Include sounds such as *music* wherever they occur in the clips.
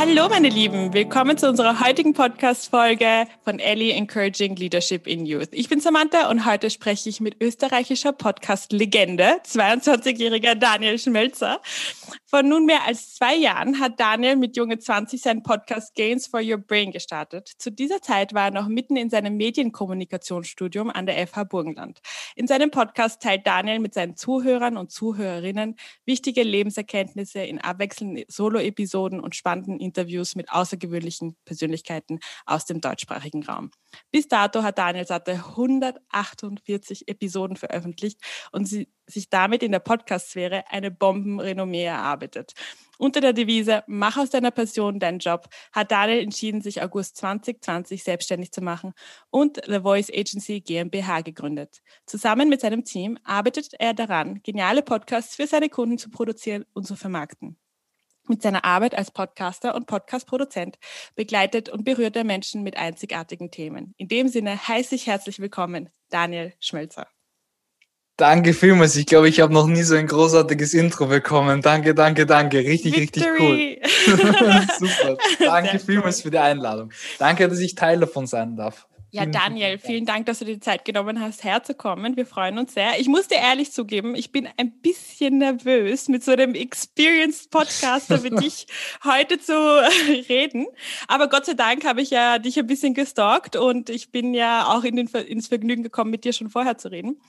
Hallo meine Lieben, willkommen zu unserer heutigen Podcast-Folge von Ellie Encouraging Leadership in Youth. Ich bin Samantha und heute spreche ich mit österreichischer Podcast-Legende, 22-jähriger Daniel Schmelzer. Vor nunmehr als zwei Jahren hat Daniel mit Junge 20 seinen Podcast Gains for Your Brain gestartet. Zu dieser Zeit war er noch mitten in seinem Medienkommunikationsstudium an der FH Burgenland. In seinem Podcast teilt Daniel mit seinen Zuhörern und Zuhörerinnen wichtige Lebenserkenntnisse in abwechselnden Solo-Episoden und spannenden Interviews mit außergewöhnlichen Persönlichkeiten aus dem deutschsprachigen Raum. Bis dato hat Daniel Satte 148 Episoden veröffentlicht und sie, sich damit in der Podcast-Sphäre eine Bombenrenommee erarbeitet. Unter der Devise Mach aus deiner Passion deinen Job hat Daniel entschieden, sich August 2020 selbstständig zu machen und The Voice Agency GmbH gegründet. Zusammen mit seinem Team arbeitet er daran, geniale Podcasts für seine Kunden zu produzieren und zu vermarkten. Mit seiner Arbeit als Podcaster und Podcast-Produzent begleitet und berührt er Menschen mit einzigartigen Themen. In dem Sinne heiße ich herzlich willkommen, Daniel Schmelzer. Danke vielmals. Ich glaube, ich habe noch nie so ein großartiges Intro bekommen. Danke, danke, danke. Richtig, Victory. richtig cool. *laughs* Super. *laughs* Danke vielmals für die Einladung. Danke, dass ich Teil davon sein darf. Ja, Daniel, vielen Dank, dass du dir die Zeit genommen hast, herzukommen. Wir freuen uns sehr. Ich muss dir ehrlich zugeben, ich bin ein bisschen nervös, mit so einem Experienced Podcaster wie *laughs* dich heute zu *laughs* reden. Aber Gott sei Dank habe ich ja dich ein bisschen gestalkt und ich bin ja auch in den, ins Vergnügen gekommen, mit dir schon vorher zu reden.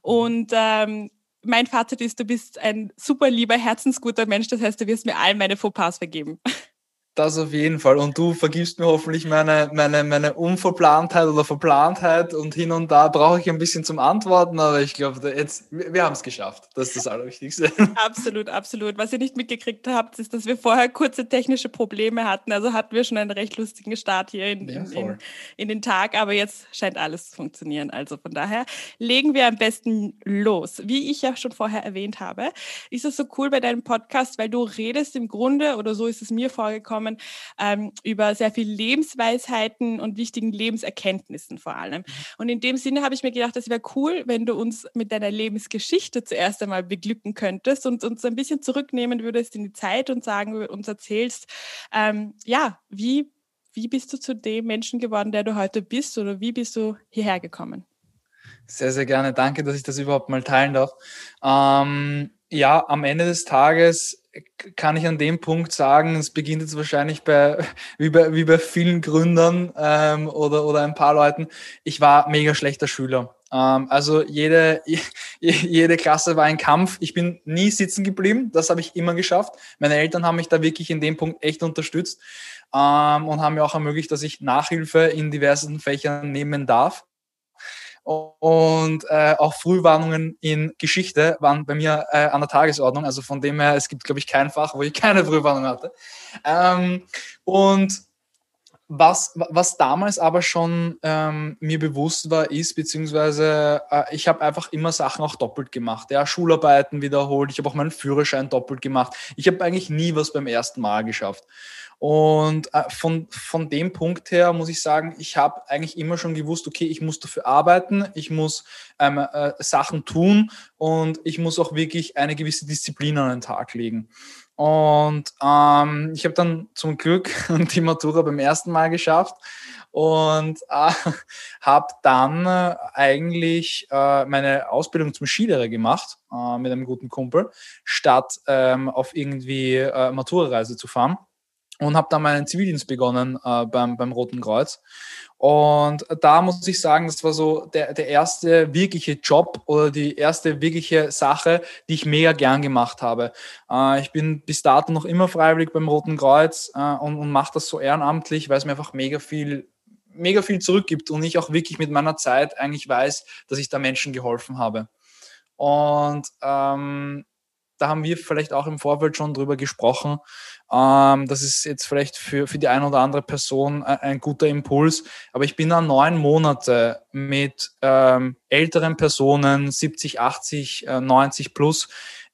Und ähm, mein Fazit ist, du bist ein super lieber, herzensguter Mensch. Das heißt, du wirst mir all meine Fauxpas vergeben. *laughs* Das auf jeden Fall. Und du vergibst mir hoffentlich meine, meine, meine Unverplantheit oder Verplantheit und hin und da brauche ich ein bisschen zum Antworten, aber ich glaube, jetzt, wir haben es geschafft. Das ist das Allerwichtigste. *laughs* Absolut, absolut. Was ihr nicht mitgekriegt habt, ist, dass wir vorher kurze technische Probleme hatten. Also hatten wir schon einen recht lustigen Start hier in, in, in, in den Tag, aber jetzt scheint alles zu funktionieren. Also von daher legen wir am besten los. Wie ich ja schon vorher erwähnt habe, ist es so cool bei deinem Podcast, weil du redest im Grunde, oder so ist es mir vorgekommen, gekommen, ähm, über sehr viel Lebensweisheiten und wichtigen Lebenserkenntnissen vor allem. Mhm. Und in dem Sinne habe ich mir gedacht, das wäre cool, wenn du uns mit deiner Lebensgeschichte zuerst einmal beglücken könntest und uns ein bisschen zurücknehmen würdest in die Zeit und sagen, uns erzählst, ähm, ja, wie, wie bist du zu dem Menschen geworden, der du heute bist oder wie bist du hierher gekommen? Sehr, sehr gerne. Danke, dass ich das überhaupt mal teilen darf. Ähm, ja, am Ende des Tages kann ich an dem Punkt sagen, es beginnt jetzt wahrscheinlich bei, *laughs* wie bei, wie bei vielen Gründern ähm, oder, oder ein paar Leuten, ich war mega schlechter Schüler. Ähm, also jede, *laughs* jede Klasse war ein Kampf. Ich bin nie sitzen geblieben, das habe ich immer geschafft. Meine Eltern haben mich da wirklich in dem Punkt echt unterstützt ähm, und haben mir auch ermöglicht, dass ich Nachhilfe in diversen Fächern nehmen darf. Und äh, auch Frühwarnungen in Geschichte waren bei mir äh, an der Tagesordnung. Also von dem her, es gibt, glaube ich, kein Fach, wo ich *laughs* keine Frühwarnung hatte. Ähm, und was, was damals aber schon ähm, mir bewusst war, ist, beziehungsweise äh, ich habe einfach immer Sachen auch doppelt gemacht. Ja, Schularbeiten wiederholt, ich habe auch meinen Führerschein doppelt gemacht. Ich habe eigentlich nie was beim ersten Mal geschafft. Und äh, von, von dem Punkt her muss ich sagen, ich habe eigentlich immer schon gewusst, okay, ich muss dafür arbeiten, ich muss ähm, äh, Sachen tun und ich muss auch wirklich eine gewisse Disziplin an den Tag legen. Und ähm, ich habe dann zum Glück *laughs* die Matura beim ersten Mal geschafft und äh, *laughs* habe dann äh, eigentlich äh, meine Ausbildung zum Skilehrer gemacht äh, mit einem guten Kumpel, statt ähm, auf irgendwie äh, Matura-Reise zu fahren und habe dann meinen Zivildienst begonnen äh, beim, beim Roten Kreuz. Und da muss ich sagen, das war so der, der erste wirkliche Job oder die erste wirkliche Sache, die ich mega gern gemacht habe. Äh, ich bin bis dato noch immer freiwillig beim Roten Kreuz äh, und, und mache das so ehrenamtlich, weil es mir einfach mega viel mega viel zurückgibt und ich auch wirklich mit meiner Zeit eigentlich weiß, dass ich da Menschen geholfen habe. Und ähm, da haben wir vielleicht auch im Vorfeld schon drüber gesprochen. Ähm, das ist jetzt vielleicht für, für die eine oder andere Person ein, ein guter Impuls. Aber ich bin dann neun Monate mit ähm, älteren Personen, 70, 80, äh, 90 plus,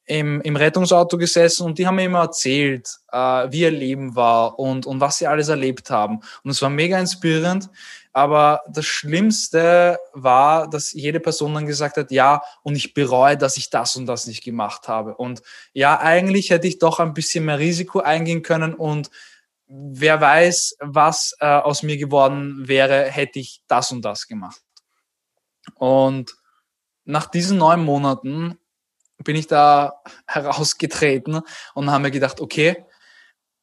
im, im Rettungsauto gesessen und die haben mir immer erzählt, äh, wie ihr Leben war und, und was sie alles erlebt haben. Und es war mega inspirierend. Aber das Schlimmste war, dass jede Person dann gesagt hat, ja, und ich bereue, dass ich das und das nicht gemacht habe. Und ja, eigentlich hätte ich doch ein bisschen mehr Risiko eingehen können und wer weiß, was äh, aus mir geworden wäre, hätte ich das und das gemacht. Und nach diesen neun Monaten bin ich da *laughs* herausgetreten und habe mir gedacht, okay,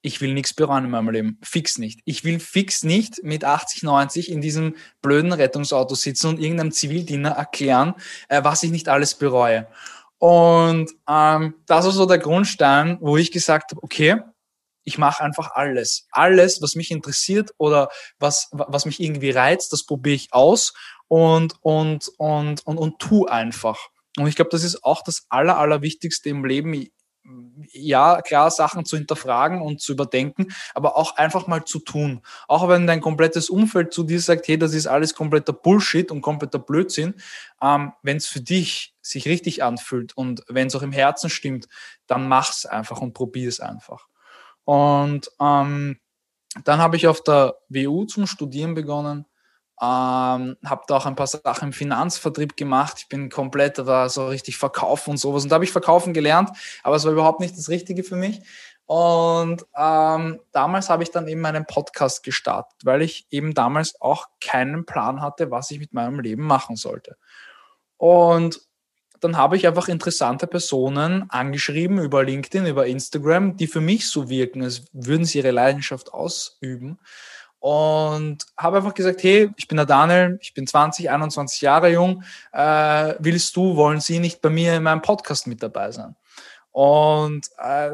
ich will nichts bereuen in meinem Leben. Fix nicht. Ich will fix nicht mit 80, 90 in diesem blöden Rettungsauto sitzen und irgendeinem Zivildiener erklären, äh, was ich nicht alles bereue. Und ähm, das war so der Grundstein, wo ich gesagt habe, okay, ich mache einfach alles. Alles, was mich interessiert oder was, was mich irgendwie reizt, das probiere ich aus und, und, und, und, und tu einfach. Und ich glaube, das ist auch das Aller, Allerwichtigste im Leben. Ja, klar, Sachen zu hinterfragen und zu überdenken, aber auch einfach mal zu tun. Auch wenn dein komplettes Umfeld zu dir sagt, hey, das ist alles kompletter Bullshit und kompletter Blödsinn, ähm, wenn es für dich sich richtig anfühlt und wenn es auch im Herzen stimmt, dann mach's einfach und probier es einfach. Und ähm, dann habe ich auf der WU zum Studieren begonnen ähm, habe da auch ein paar Sachen im Finanzvertrieb gemacht. Ich bin komplett, da so richtig Verkaufen und sowas. Und da habe ich Verkaufen gelernt, aber es war überhaupt nicht das Richtige für mich. Und ähm, damals habe ich dann eben meinen Podcast gestartet, weil ich eben damals auch keinen Plan hatte, was ich mit meinem Leben machen sollte. Und dann habe ich einfach interessante Personen angeschrieben über LinkedIn, über Instagram, die für mich so wirken, als würden sie ihre Leidenschaft ausüben und habe einfach gesagt, hey, ich bin der Daniel, ich bin 20, 21 Jahre jung, äh, willst du, wollen Sie nicht bei mir in meinem Podcast mit dabei sein? Und äh,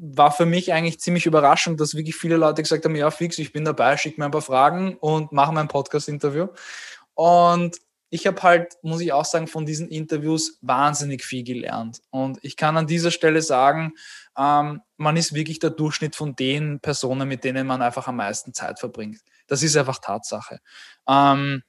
war für mich eigentlich ziemlich überraschend, dass wirklich viele Leute gesagt haben, ja fix, ich bin dabei, schick mir ein paar Fragen und mache mein Podcast-Interview. Und ich habe halt, muss ich auch sagen, von diesen Interviews wahnsinnig viel gelernt. Und ich kann an dieser Stelle sagen, ähm, man ist wirklich der Durchschnitt von den Personen, mit denen man einfach am meisten Zeit verbringt. Das ist einfach Tatsache. Ähm,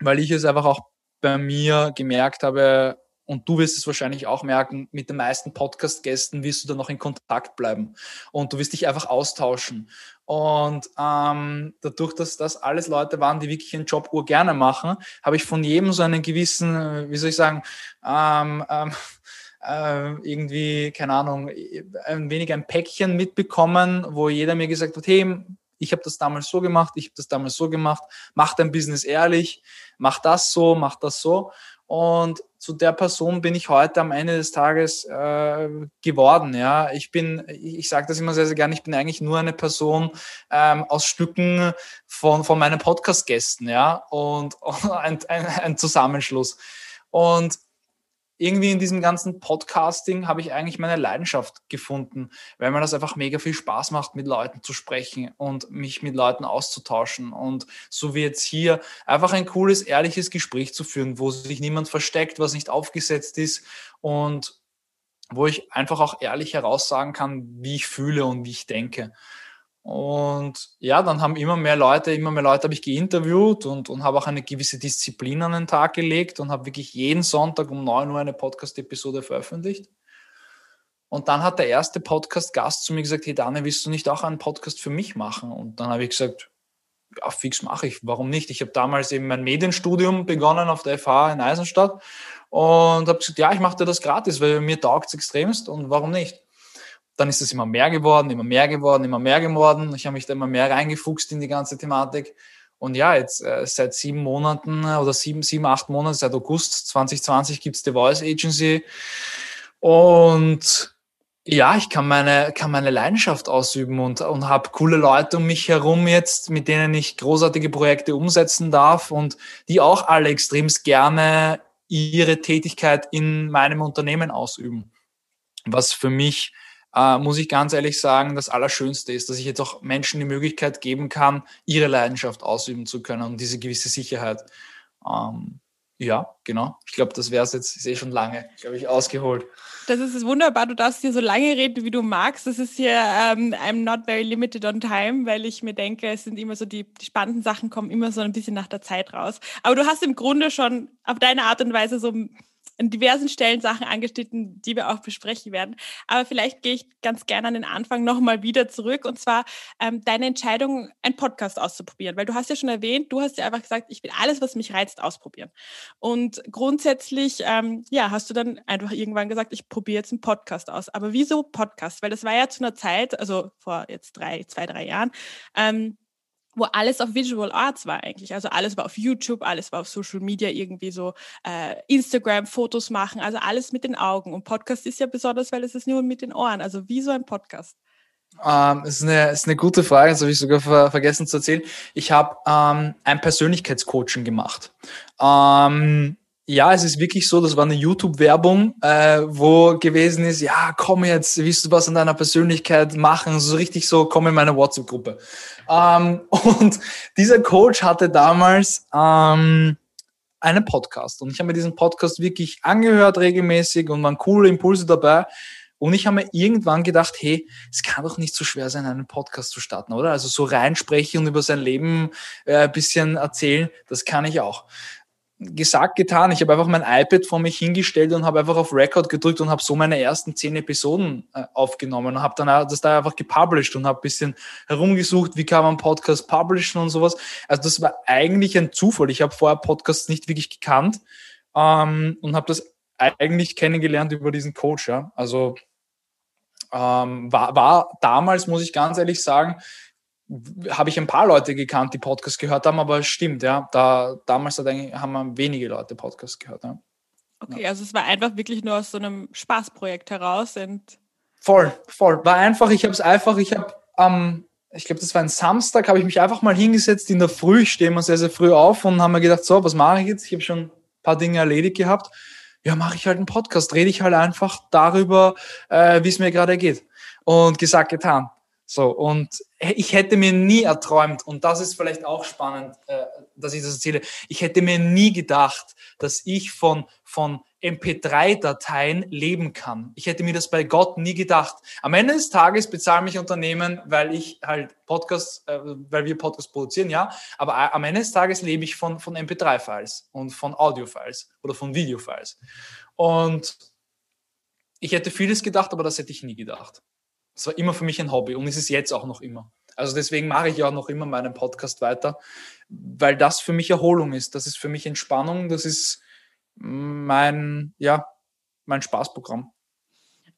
weil ich es einfach auch bei mir gemerkt habe, und du wirst es wahrscheinlich auch merken, mit den meisten Podcast-Gästen wirst du dann noch in Kontakt bleiben und du wirst dich einfach austauschen. Und ähm, dadurch, dass das alles Leute waren, die wirklich ihren Job gerne machen, habe ich von jedem so einen gewissen, wie soll ich sagen, ähm, ähm, äh, irgendwie, keine Ahnung, ein wenig ein Päckchen mitbekommen, wo jeder mir gesagt hat, hey, ich habe das damals so gemacht, ich habe das damals so gemacht, mach dein Business ehrlich, mach das so, mach das so. Und zu der Person bin ich heute am Ende des Tages äh, geworden. Ja, ich bin, ich, sage das immer sehr, sehr gerne. Ich bin eigentlich nur eine Person ähm, aus Stücken von von meinen Podcast-Gästen. Ja, und, und *laughs* ein, ein, ein Zusammenschluss. Und irgendwie in diesem ganzen Podcasting habe ich eigentlich meine Leidenschaft gefunden, weil mir das einfach mega viel Spaß macht, mit Leuten zu sprechen und mich mit Leuten auszutauschen. Und so wie jetzt hier einfach ein cooles, ehrliches Gespräch zu führen, wo sich niemand versteckt, was nicht aufgesetzt ist und wo ich einfach auch ehrlich heraussagen kann, wie ich fühle und wie ich denke. Und ja, dann haben immer mehr Leute, immer mehr Leute habe ich geinterviewt und, und habe auch eine gewisse Disziplin an den Tag gelegt und habe wirklich jeden Sonntag um 9 Uhr eine Podcast-Episode veröffentlicht. Und dann hat der erste Podcast-Gast zu mir gesagt, hey Daniel, willst du nicht auch einen Podcast für mich machen? Und dann habe ich gesagt, ja, fix mache ich, warum nicht? Ich habe damals eben mein Medienstudium begonnen auf der FH in Eisenstadt und habe gesagt, ja, ich mache dir das gratis, weil mir taugt es extremst und warum nicht? Dann ist es immer mehr geworden, immer mehr geworden, immer mehr geworden. Ich habe mich da immer mehr reingefuchst in die ganze Thematik. Und ja, jetzt äh, seit sieben Monaten äh, oder sieben, sieben, acht Monaten, seit August 2020 gibt es die Voice Agency. Und ja, ich kann meine, kann meine Leidenschaft ausüben und, und habe coole Leute um mich herum jetzt, mit denen ich großartige Projekte umsetzen darf und die auch alle extremst gerne ihre Tätigkeit in meinem Unternehmen ausüben. Was für mich äh, muss ich ganz ehrlich sagen, das Allerschönste ist, dass ich jetzt auch Menschen die Möglichkeit geben kann, ihre Leidenschaft ausüben zu können und diese gewisse Sicherheit. Ähm, ja, genau. Ich glaube, das wäre es jetzt. Ich sehe schon lange, glaube ich, ausgeholt. Das ist wunderbar. Du darfst hier so lange reden, wie du magst. Das ist hier, um, ähm, I'm not very limited on time, weil ich mir denke, es sind immer so, die, die spannenden Sachen kommen immer so ein bisschen nach der Zeit raus. Aber du hast im Grunde schon auf deine Art und Weise so an diversen Stellen Sachen angeschnitten, die wir auch besprechen werden. Aber vielleicht gehe ich ganz gerne an den Anfang nochmal wieder zurück und zwar ähm, deine Entscheidung, einen Podcast auszuprobieren. Weil du hast ja schon erwähnt, du hast ja einfach gesagt, ich will alles, was mich reizt, ausprobieren. Und grundsätzlich, ähm, ja, hast du dann einfach irgendwann gesagt, ich probiere jetzt einen Podcast aus. Aber wieso Podcast? Weil das war ja zu einer Zeit, also vor jetzt drei, zwei, drei Jahren, ähm, wo alles auf Visual Arts war eigentlich. Also alles war auf YouTube, alles war auf Social Media irgendwie so äh, Instagram, Fotos machen, also alles mit den Augen. Und Podcast ist ja besonders, weil es ist nur mit den Ohren. Also wie so ein Podcast? Ähm, ist, eine, ist eine gute Frage, das habe ich sogar ver vergessen zu erzählen. Ich habe ähm, ein Persönlichkeitscoaching gemacht. Ähm, ja, es ist wirklich so, das war eine YouTube-Werbung, äh, wo gewesen ist, ja, komm jetzt, willst du was an deiner Persönlichkeit machen? So richtig so, komm in meine WhatsApp-Gruppe. Ähm, *laughs* und dieser Coach hatte damals ähm, einen Podcast und ich habe mir diesen Podcast wirklich angehört regelmäßig und waren coole Impulse dabei. Und ich habe mir irgendwann gedacht, hey, es kann doch nicht so schwer sein, einen Podcast zu starten, oder? Also so reinsprechen und über sein Leben äh, bisschen erzählen, das kann ich auch gesagt, getan. Ich habe einfach mein iPad vor mich hingestellt und habe einfach auf Record gedrückt und habe so meine ersten zehn Episoden äh, aufgenommen und habe dann das da einfach gepublished und habe ein bisschen herumgesucht, wie kann man Podcast publishen und sowas. Also das war eigentlich ein Zufall. Ich habe vorher Podcasts nicht wirklich gekannt ähm, und habe das eigentlich kennengelernt über diesen Coach. Ja. Also ähm, war, war damals, muss ich ganz ehrlich sagen, habe ich ein paar Leute gekannt, die Podcast gehört haben, aber es stimmt, ja. Da, damals hat eigentlich, haben wir wenige Leute Podcast gehört. Ja. Okay, also es war einfach wirklich nur aus so einem Spaßprojekt heraus. Und voll, voll. War einfach, ich habe es einfach, ich habe am, ähm, ich glaube, das war ein Samstag, habe ich mich einfach mal hingesetzt in der Früh, ich stehe mal sehr, sehr früh auf und habe mir gedacht, so, was mache ich jetzt? Ich habe schon ein paar Dinge erledigt gehabt. Ja, mache ich halt einen Podcast, rede ich halt einfach darüber, äh, wie es mir gerade geht. Und gesagt, getan. So, und ich hätte mir nie erträumt, und das ist vielleicht auch spannend, äh, dass ich das erzähle, ich hätte mir nie gedacht, dass ich von, von MP3-Dateien leben kann. Ich hätte mir das bei Gott nie gedacht. Am Ende des Tages bezahlen mich Unternehmen, weil ich halt Podcasts, äh, weil wir Podcasts produzieren, ja. Aber am Ende des Tages lebe ich von, von MP3-Files und von Audio-Files oder von Video-Files. Und ich hätte vieles gedacht, aber das hätte ich nie gedacht. Es war immer für mich ein Hobby und ist es jetzt auch noch immer. Also deswegen mache ich auch noch immer meinen Podcast weiter, weil das für mich Erholung ist. Das ist für mich Entspannung. Das ist mein, ja, mein Spaßprogramm.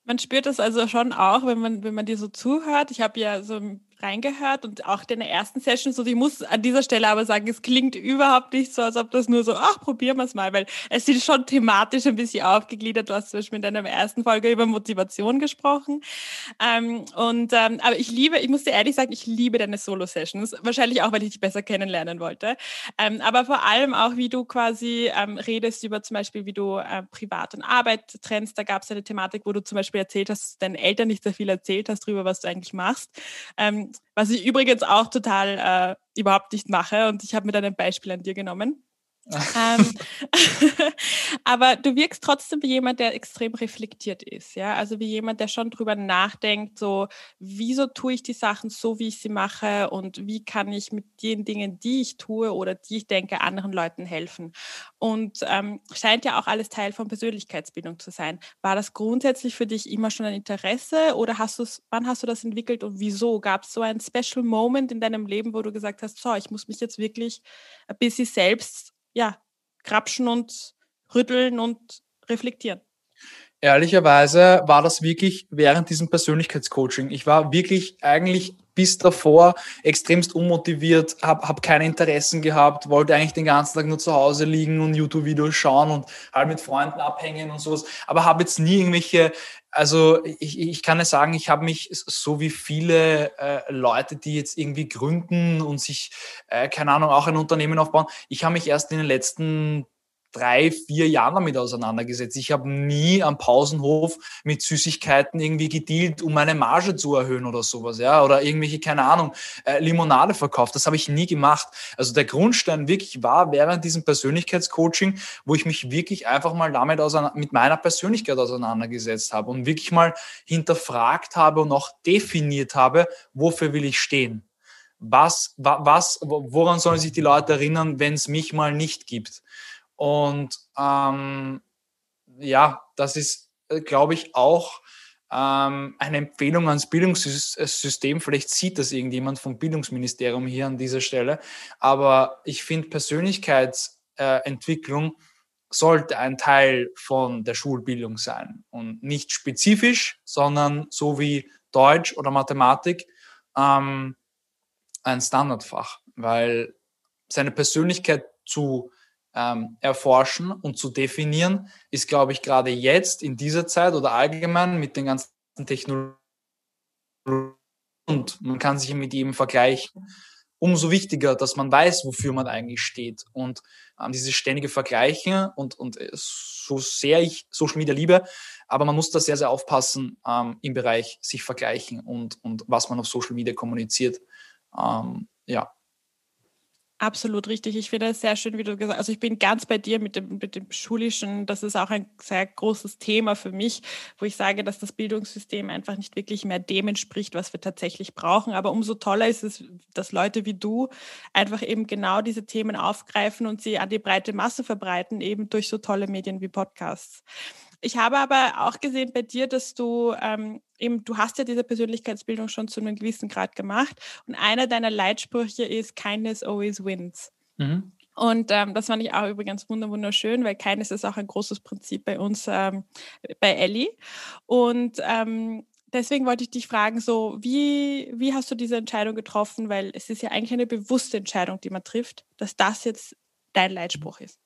Man spürt das also schon auch, wenn man, wenn man dir so zuhört. Ich habe ja so reingehört und auch deine ersten Sessions. Und ich muss an dieser Stelle aber sagen, es klingt überhaupt nicht so, als ob das nur so, ach, probieren wir es mal, weil es ist schon thematisch ein bisschen aufgegliedert. Du hast zum Beispiel in deiner ersten Folge über Motivation gesprochen. Ähm, und ähm, aber ich liebe, ich muss dir ehrlich sagen, ich liebe deine Solo-Sessions. Wahrscheinlich auch, weil ich dich besser kennenlernen wollte. Ähm, aber vor allem auch, wie du quasi ähm, redest über zum Beispiel, wie du äh, Privat und Arbeit trennst. Da gab es eine Thematik, wo du zum Beispiel erzählt hast, deinen Eltern nicht sehr viel erzählt hast darüber, was du eigentlich machst. Ähm, was ich übrigens auch total äh, überhaupt nicht mache. Und ich habe mir dann ein Beispiel an dir genommen ähm, *laughs* aber du wirkst trotzdem wie jemand, der extrem reflektiert ist, ja. Also wie jemand, der schon drüber nachdenkt, so wieso tue ich die Sachen so, wie ich sie mache und wie kann ich mit den Dingen, die ich tue oder die ich denke, anderen Leuten helfen. Und ähm, scheint ja auch alles Teil von Persönlichkeitsbildung zu sein. War das grundsätzlich für dich immer schon ein Interesse oder hast du wann hast du das entwickelt und wieso? Gab es so einen Special Moment in deinem Leben, wo du gesagt hast, so, ich muss mich jetzt wirklich ein bisschen selbst ja, krapschen und rütteln und reflektieren. Ehrlicherweise war das wirklich während diesem Persönlichkeitscoaching. Ich war wirklich eigentlich bis davor extremst unmotiviert, habe hab keine Interessen gehabt, wollte eigentlich den ganzen Tag nur zu Hause liegen und YouTube-Videos schauen und halt mit Freunden abhängen und sowas, aber habe jetzt nie irgendwelche, also ich, ich kann ja sagen, ich habe mich so wie viele äh, Leute, die jetzt irgendwie gründen und sich, äh, keine Ahnung, auch ein Unternehmen aufbauen, ich habe mich erst in den letzten drei, vier Jahren damit auseinandergesetzt. Ich habe nie am Pausenhof mit Süßigkeiten irgendwie gedealt, um meine Marge zu erhöhen oder sowas, ja, oder irgendwelche, keine Ahnung, äh, Limonade verkauft. Das habe ich nie gemacht. Also der Grundstein wirklich war während diesem Persönlichkeitscoaching, wo ich mich wirklich einfach mal damit mit meiner Persönlichkeit auseinandergesetzt habe und wirklich mal hinterfragt habe und auch definiert habe, wofür will ich stehen? Was, was, woran sollen sich die Leute erinnern, wenn es mich mal nicht gibt? Und ähm, ja, das ist, äh, glaube ich, auch ähm, eine Empfehlung ans Bildungssystem. Vielleicht sieht das irgendjemand vom Bildungsministerium hier an dieser Stelle. Aber ich finde, Persönlichkeitsentwicklung sollte ein Teil von der Schulbildung sein und nicht spezifisch, sondern so wie Deutsch oder Mathematik ähm, ein Standardfach, weil seine Persönlichkeit zu ähm, erforschen und zu definieren, ist, glaube ich, gerade jetzt in dieser Zeit oder allgemein mit den ganzen Technologien und man kann sich mit ihm vergleichen, umso wichtiger, dass man weiß, wofür man eigentlich steht. Und ähm, dieses ständige Vergleichen und, und äh, so sehr ich Social Media liebe, aber man muss da sehr, sehr aufpassen ähm, im Bereich sich vergleichen und, und was man auf Social Media kommuniziert. Ähm, ja. Absolut richtig. Ich finde es sehr schön, wie du gesagt hast. Also ich bin ganz bei dir mit dem, mit dem Schulischen. Das ist auch ein sehr großes Thema für mich, wo ich sage, dass das Bildungssystem einfach nicht wirklich mehr dem entspricht, was wir tatsächlich brauchen. Aber umso toller ist es, dass Leute wie du einfach eben genau diese Themen aufgreifen und sie an die breite Masse verbreiten, eben durch so tolle Medien wie Podcasts. Ich habe aber auch gesehen bei dir, dass du ähm, eben, du hast ja diese Persönlichkeitsbildung schon zu einem gewissen Grad gemacht und einer deiner Leitsprüche ist Kindness always wins. Mhm. Und ähm, das fand ich auch übrigens wunderschön, weil Kindness ist auch ein großes Prinzip bei uns ähm, bei Ellie. Und ähm, deswegen wollte ich dich fragen, so wie, wie hast du diese Entscheidung getroffen? Weil es ist ja eigentlich eine bewusste Entscheidung, die man trifft, dass das jetzt dein Leitspruch ist.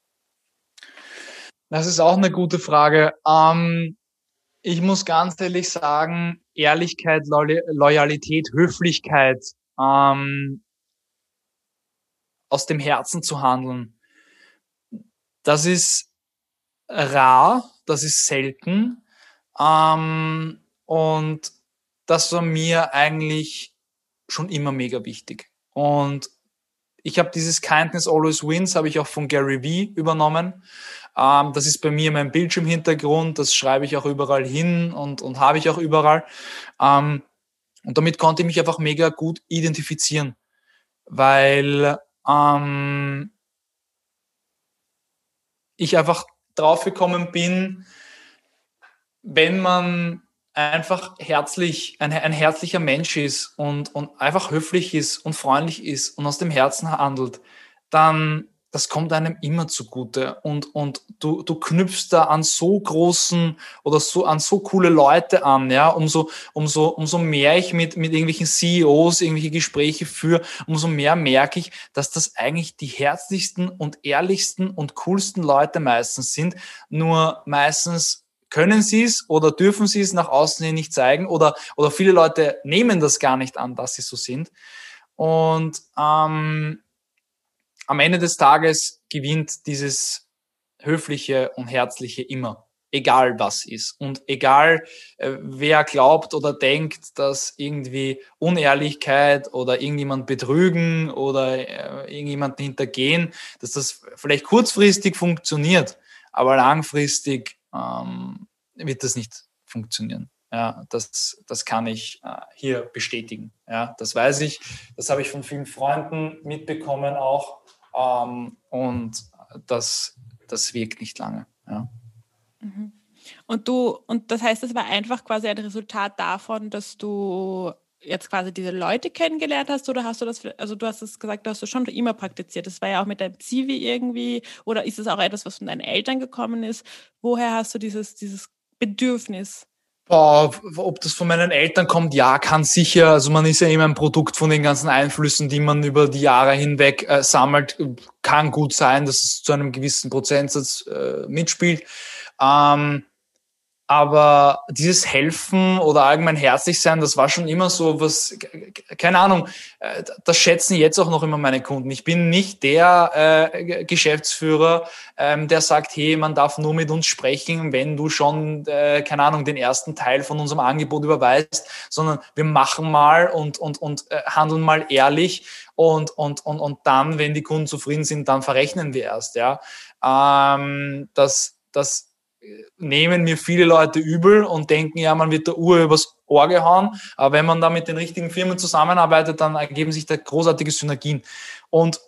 Das ist auch eine gute Frage. Ähm, ich muss ganz ehrlich sagen, Ehrlichkeit, Loyalität, Höflichkeit, ähm, aus dem Herzen zu handeln, das ist rar, das ist selten. Ähm, und das war mir eigentlich schon immer mega wichtig. Und ich habe dieses Kindness Always Wins, habe ich auch von Gary Vee übernommen. Ähm, das ist bei mir mein Bildschirmhintergrund, das schreibe ich auch überall hin und, und habe ich auch überall. Ähm, und damit konnte ich mich einfach mega gut identifizieren, weil ähm, ich einfach draufgekommen bin, wenn man einfach herzlich, ein, ein herzlicher Mensch ist und, und einfach höflich ist und freundlich ist und aus dem Herzen handelt, dann das kommt einem immer zugute. Und, und du, du knüpfst da an so großen oder so an so coole Leute an, ja, umso, umso, umso mehr ich mit, mit irgendwelchen CEOs irgendwelche Gespräche führe, umso mehr merke ich, dass das eigentlich die herzlichsten und ehrlichsten und coolsten Leute meistens sind, nur meistens können sie es oder dürfen sie es nach außen hin nicht zeigen oder, oder viele Leute nehmen das gar nicht an, dass sie so sind. Und ähm, am Ende des Tages gewinnt dieses höfliche und herzliche immer, egal was ist. Und egal, äh, wer glaubt oder denkt, dass irgendwie Unehrlichkeit oder irgendjemand betrügen oder äh, irgendjemanden hintergehen, dass das vielleicht kurzfristig funktioniert, aber langfristig ähm, wird das nicht funktionieren. Ja, das, das kann ich äh, hier bestätigen. Ja, das weiß ich. Das habe ich von vielen Freunden mitbekommen auch. Ähm, und das, das wirkt nicht lange. Ja. Mhm. Und du, und das heißt, es war einfach quasi ein Resultat davon, dass du jetzt quasi diese Leute kennengelernt hast oder hast du das, also du hast es gesagt, du hast du schon immer praktiziert. Das war ja auch mit deinem Zivi irgendwie oder ist es auch etwas, was von deinen Eltern gekommen ist? Woher hast du dieses, dieses Bedürfnis? Boah, ob das von meinen Eltern kommt, ja, kann sicher. Also man ist ja immer ein Produkt von den ganzen Einflüssen, die man über die Jahre hinweg äh, sammelt. Kann gut sein, dass es zu einem gewissen Prozentsatz äh, mitspielt. Ähm, aber dieses Helfen oder allgemein herzlich sein, das war schon immer so was, keine Ahnung, äh, das schätzen jetzt auch noch immer meine Kunden. Ich bin nicht der äh, Geschäftsführer, ähm, der sagt, hey, man darf nur mit uns sprechen, wenn du schon, äh, keine Ahnung, den ersten Teil von unserem Angebot überweist, sondern wir machen mal und, und, und äh, handeln mal ehrlich und, und, und, und dann, wenn die Kunden zufrieden sind, dann verrechnen wir erst. Ja, ähm, das, das nehmen mir viele Leute übel und denken, ja, man wird der Uhr übers Ohr gehauen. Aber wenn man da mit den richtigen Firmen zusammenarbeitet, dann ergeben sich da großartige Synergien. Und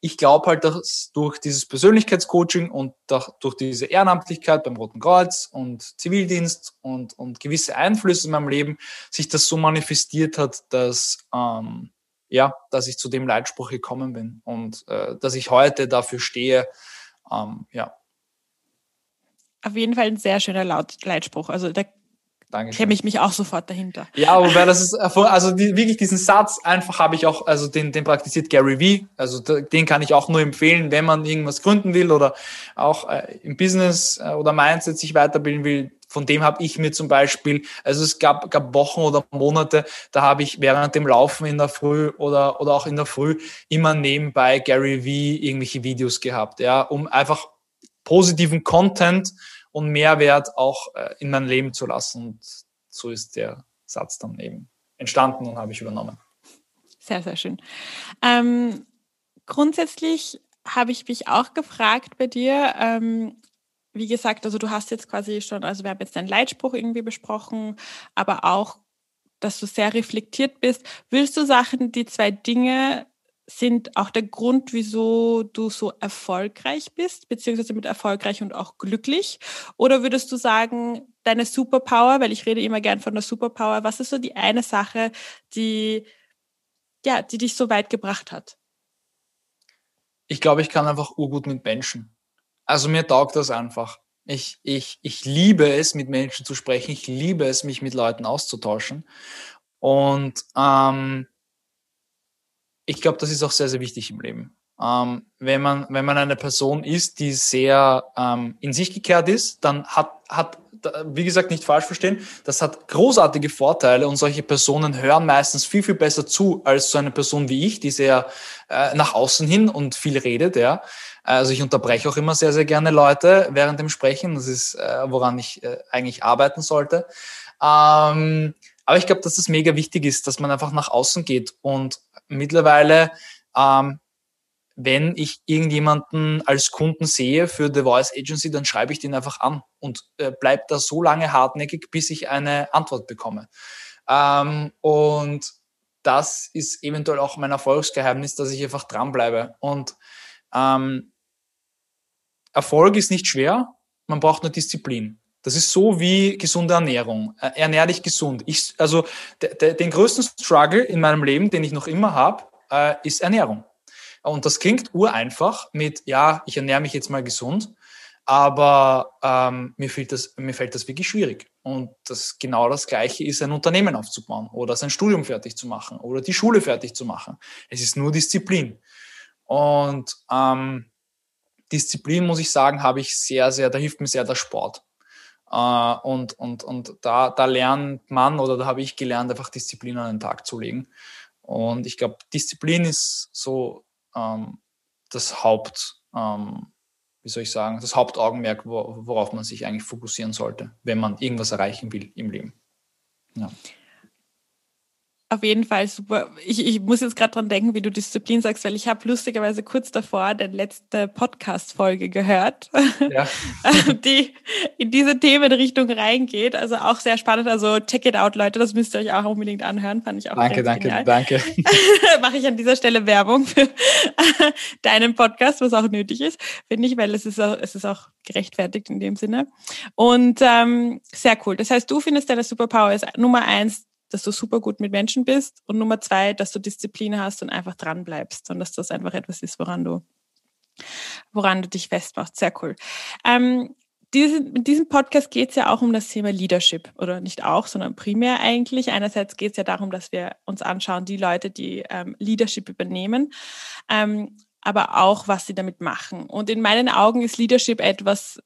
ich glaube halt, dass durch dieses Persönlichkeitscoaching und durch diese Ehrenamtlichkeit beim Roten Kreuz und Zivildienst und, und gewisse Einflüsse in meinem Leben sich das so manifestiert hat, dass, ähm, ja, dass ich zu dem Leitspruch gekommen bin und äh, dass ich heute dafür stehe. Ähm, ja. Auf jeden Fall ein sehr schöner Laut Leitspruch. Also da Kenne ich mich auch sofort dahinter. Ja, wobei das ist, also die, wirklich diesen Satz einfach habe ich auch, also den, den praktiziert Gary Vee. Also den kann ich auch nur empfehlen, wenn man irgendwas gründen will oder auch äh, im Business äh, oder Mindset sich weiterbilden will. Von dem habe ich mir zum Beispiel, also es gab, gab Wochen oder Monate, da habe ich während dem Laufen in der Früh oder, oder auch in der Früh immer nebenbei Gary Vee irgendwelche Videos gehabt, ja, um einfach positiven Content und Mehrwert auch äh, in mein Leben zu lassen. Und so ist der Satz dann eben entstanden und habe ich übernommen. Sehr, sehr schön. Ähm, grundsätzlich habe ich mich auch gefragt bei dir, ähm, wie gesagt, also du hast jetzt quasi schon, also wir haben jetzt deinen Leitspruch irgendwie besprochen, aber auch, dass du sehr reflektiert bist. Willst du Sachen, die zwei Dinge sind auch der Grund, wieso du so erfolgreich bist, beziehungsweise mit erfolgreich und auch glücklich? Oder würdest du sagen, deine Superpower, weil ich rede immer gern von der Superpower, was ist so die eine Sache, die, ja, die dich so weit gebracht hat? Ich glaube, ich kann einfach urgut mit Menschen. Also mir taugt das einfach. Ich, ich, ich liebe es, mit Menschen zu sprechen. Ich liebe es, mich mit Leuten auszutauschen. Und ähm, ich glaube, das ist auch sehr, sehr wichtig im Leben. Ähm, wenn, man, wenn man eine Person ist, die sehr ähm, in sich gekehrt ist, dann hat, hat, wie gesagt, nicht falsch verstehen, das hat großartige Vorteile und solche Personen hören meistens viel, viel besser zu als so eine Person wie ich, die sehr äh, nach außen hin und viel redet, ja. Also ich unterbreche auch immer sehr, sehr gerne Leute während dem Sprechen. Das ist, äh, woran ich äh, eigentlich arbeiten sollte. Ähm, aber ich glaube, dass das mega wichtig ist, dass man einfach nach außen geht und mittlerweile, ähm, wenn ich irgendjemanden als Kunden sehe für The Voice Agency, dann schreibe ich den einfach an und äh, bleibe da so lange hartnäckig, bis ich eine Antwort bekomme. Ähm, und das ist eventuell auch mein Erfolgsgeheimnis, dass ich einfach dranbleibe. Und ähm, Erfolg ist nicht schwer, man braucht nur Disziplin. Das ist so wie gesunde Ernährung. Äh, ernähr dich gesund. Ich, also den größten Struggle in meinem Leben, den ich noch immer habe, äh, ist Ernährung. Und das klingt ureinfach mit, ja, ich ernähre mich jetzt mal gesund, aber ähm, mir, fällt das, mir fällt das wirklich schwierig. Und das genau das Gleiche ist, ein Unternehmen aufzubauen oder sein Studium fertig zu machen oder die Schule fertig zu machen. Es ist nur Disziplin. Und ähm, Disziplin, muss ich sagen, habe ich sehr, sehr, da hilft mir sehr der Sport. Äh, und und, und da, da lernt man oder da habe ich gelernt, einfach Disziplin an den Tag zu legen. Und ich glaube, Disziplin ist so ähm, das Haupt, ähm, wie soll ich sagen, das Hauptaugenmerk, worauf man sich eigentlich fokussieren sollte, wenn man irgendwas erreichen will im Leben. Ja. Auf jeden Fall super. Ich, ich muss jetzt gerade dran denken, wie du Disziplin sagst, weil ich habe lustigerweise kurz davor die letzte Podcast-Folge gehört, ja. *laughs* die in diese Themenrichtung reingeht. Also auch sehr spannend. Also check it out, Leute. Das müsst ihr euch auch unbedingt anhören. Fand ich auch Danke, danke, genial. danke. *laughs* Mache ich an dieser Stelle Werbung für *laughs* deinen Podcast, was auch nötig ist, finde ich, weil es ist auch, es ist auch gerechtfertigt in dem Sinne. Und ähm, sehr cool. Das heißt, du findest deine Superpower ist Nummer eins dass du super gut mit Menschen bist und Nummer zwei, dass du Disziplin hast und einfach dran bleibst und dass das einfach etwas ist, woran du, woran du dich festmachst. Sehr cool. Ähm, diese, mit diesem Podcast geht es ja auch um das Thema Leadership oder nicht auch, sondern primär eigentlich. Einerseits geht es ja darum, dass wir uns anschauen, die Leute, die ähm, Leadership übernehmen, ähm, aber auch, was sie damit machen. Und in meinen Augen ist Leadership etwas,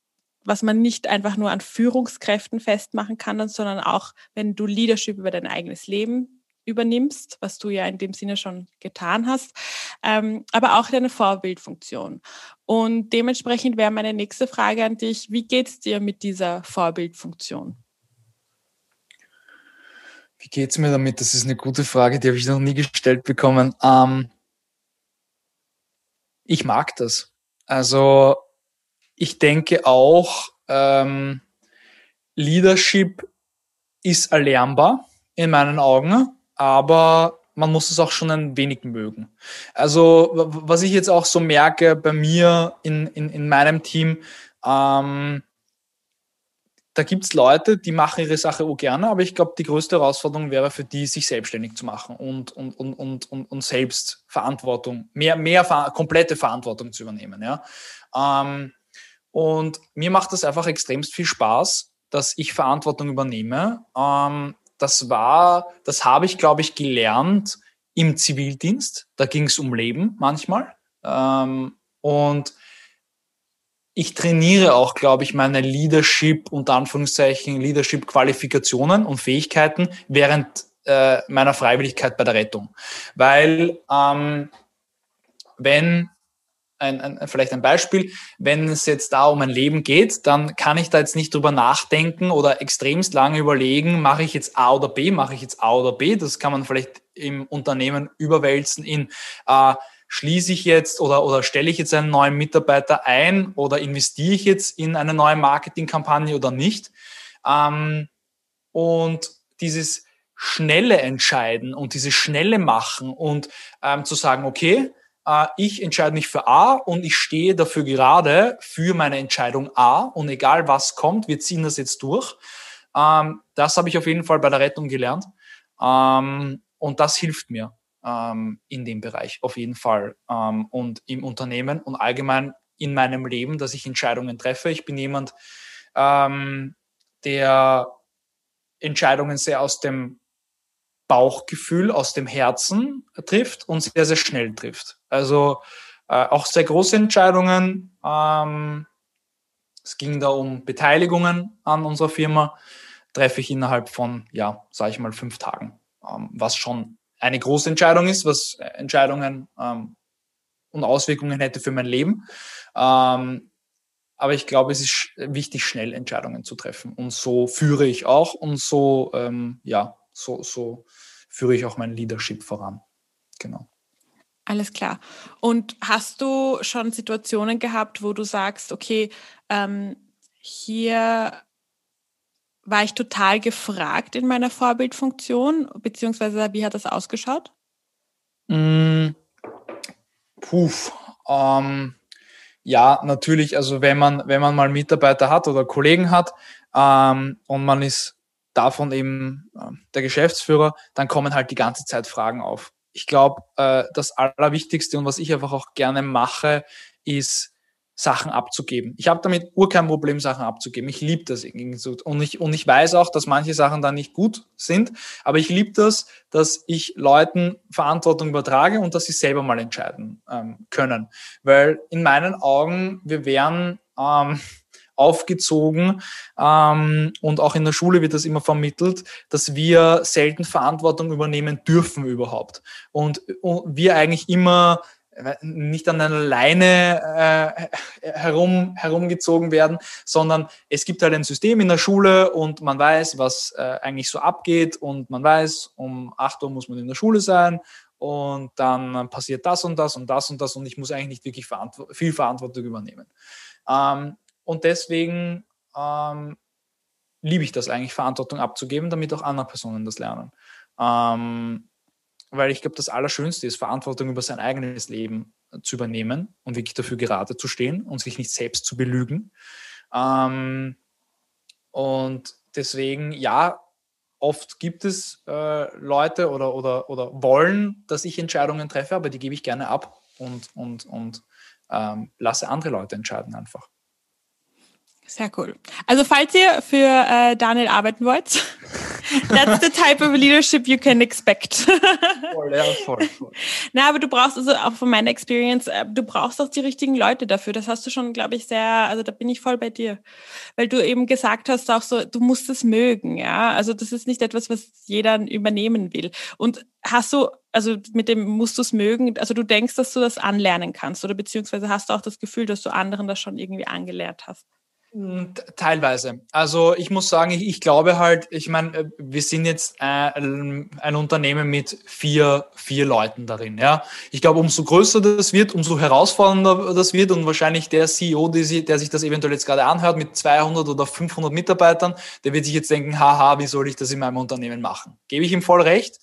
was man nicht einfach nur an Führungskräften festmachen kann, sondern auch, wenn du Leadership über dein eigenes Leben übernimmst, was du ja in dem Sinne schon getan hast, ähm, aber auch deine Vorbildfunktion. Und dementsprechend wäre meine nächste Frage an dich, wie geht es dir mit dieser Vorbildfunktion? Wie geht es mir damit? Das ist eine gute Frage, die habe ich noch nie gestellt bekommen. Ähm, ich mag das. Also ich denke auch, ähm, Leadership ist erlernbar in meinen Augen, aber man muss es auch schon ein wenig mögen. Also was ich jetzt auch so merke bei mir in, in, in meinem Team, ähm, da gibt es Leute, die machen ihre Sache auch gerne, aber ich glaube, die größte Herausforderung wäre für die, sich selbstständig zu machen und, und, und, und, und, und selbst Verantwortung, mehr, mehr komplette Verantwortung zu übernehmen. Ja? Ähm, und mir macht das einfach extremst viel Spaß, dass ich Verantwortung übernehme. Ähm, das war, das habe ich, glaube ich, gelernt im Zivildienst. Da ging es um Leben manchmal. Ähm, und ich trainiere auch, glaube ich, meine Leadership, unter Anführungszeichen, Leadership-Qualifikationen und Fähigkeiten während äh, meiner Freiwilligkeit bei der Rettung. Weil ähm, wenn ein, ein, vielleicht ein Beispiel, wenn es jetzt da um ein Leben geht, dann kann ich da jetzt nicht drüber nachdenken oder extremst lange überlegen, mache ich jetzt A oder B, mache ich jetzt A oder B. Das kann man vielleicht im Unternehmen überwälzen in äh, schließe ich jetzt oder, oder stelle ich jetzt einen neuen Mitarbeiter ein oder investiere ich jetzt in eine neue Marketingkampagne oder nicht. Ähm, und dieses schnelle Entscheiden und dieses schnelle Machen und ähm, zu sagen, okay, ich entscheide mich für A und ich stehe dafür gerade für meine Entscheidung A und egal was kommt, wir ziehen das jetzt durch. Ähm, das habe ich auf jeden Fall bei der Rettung gelernt ähm, und das hilft mir ähm, in dem Bereich auf jeden Fall und im Unternehmen und allgemein in meinem Leben, dass ich Entscheidungen treffe. Ich bin jemand, der Entscheidungen sehr aus dem Bauchgefühl, aus dem Herzen trifft und sehr, sehr schnell trifft. Also äh, auch sehr große Entscheidungen. Ähm, es ging da um Beteiligungen an unserer Firma, treffe ich innerhalb von, ja, sage ich mal, fünf Tagen, ähm, was schon eine große Entscheidung ist, was Entscheidungen ähm, und Auswirkungen hätte für mein Leben. Ähm, aber ich glaube, es ist wichtig, schnell Entscheidungen zu treffen. Und so führe ich auch und so, ähm, ja, so, so führe ich auch mein Leadership voran. Genau. Alles klar. Und hast du schon Situationen gehabt, wo du sagst, okay, ähm, hier war ich total gefragt in meiner Vorbildfunktion, beziehungsweise wie hat das ausgeschaut? Mm, puh, ähm, ja, natürlich, also wenn man, wenn man mal Mitarbeiter hat oder Kollegen hat ähm, und man ist davon eben äh, der Geschäftsführer, dann kommen halt die ganze Zeit Fragen auf. Ich glaube, äh, das Allerwichtigste und was ich einfach auch gerne mache, ist Sachen abzugeben. Ich habe damit ur kein Problem, Sachen abzugeben. Ich liebe das irgendwie. Und ich, und ich weiß auch, dass manche Sachen dann nicht gut sind, aber ich liebe das, dass ich Leuten Verantwortung übertrage und dass sie selber mal entscheiden ähm, können. Weil in meinen Augen, wir wären ähm, aufgezogen ähm, und auch in der Schule wird das immer vermittelt, dass wir selten Verantwortung übernehmen dürfen überhaupt. Und, und wir eigentlich immer nicht an einer Leine äh, herum, herumgezogen werden, sondern es gibt halt ein System in der Schule und man weiß, was äh, eigentlich so abgeht und man weiß, um 8 Uhr muss man in der Schule sein und dann passiert das und das und das und das und ich muss eigentlich nicht wirklich verantw viel Verantwortung übernehmen. Ähm, und deswegen ähm, liebe ich das eigentlich, Verantwortung abzugeben, damit auch andere Personen das lernen. Ähm, weil ich glaube, das Allerschönste ist, Verantwortung über sein eigenes Leben zu übernehmen und wirklich dafür gerade zu stehen und sich nicht selbst zu belügen. Ähm, und deswegen, ja, oft gibt es äh, Leute oder, oder, oder wollen, dass ich Entscheidungen treffe, aber die gebe ich gerne ab und, und, und ähm, lasse andere Leute entscheiden einfach. Sehr cool. Also falls ihr für äh, Daniel arbeiten wollt, *laughs* that's the type of leadership you can expect. voll, ja, voll, voll. Na, aber du brauchst also auch von meiner Experience, äh, du brauchst auch die richtigen Leute dafür. Das hast du schon, glaube ich, sehr, also da bin ich voll bei dir. Weil du eben gesagt hast auch so, du musst es mögen, ja. Also das ist nicht etwas, was jeder übernehmen will. Und hast du, also mit dem musst du es mögen, also du denkst, dass du das anlernen kannst oder beziehungsweise hast du auch das Gefühl, dass du anderen das schon irgendwie angelernt hast? Teilweise. Also ich muss sagen, ich, ich glaube halt, ich meine, äh, wir sind jetzt äh, ein Unternehmen mit vier, vier Leuten darin. Ja, ich glaube, umso größer das wird, umso herausfordernder das wird und wahrscheinlich der CEO, der sich das eventuell jetzt gerade anhört, mit 200 oder 500 Mitarbeitern, der wird sich jetzt denken, haha, wie soll ich das in meinem Unternehmen machen? Gebe ich ihm voll recht.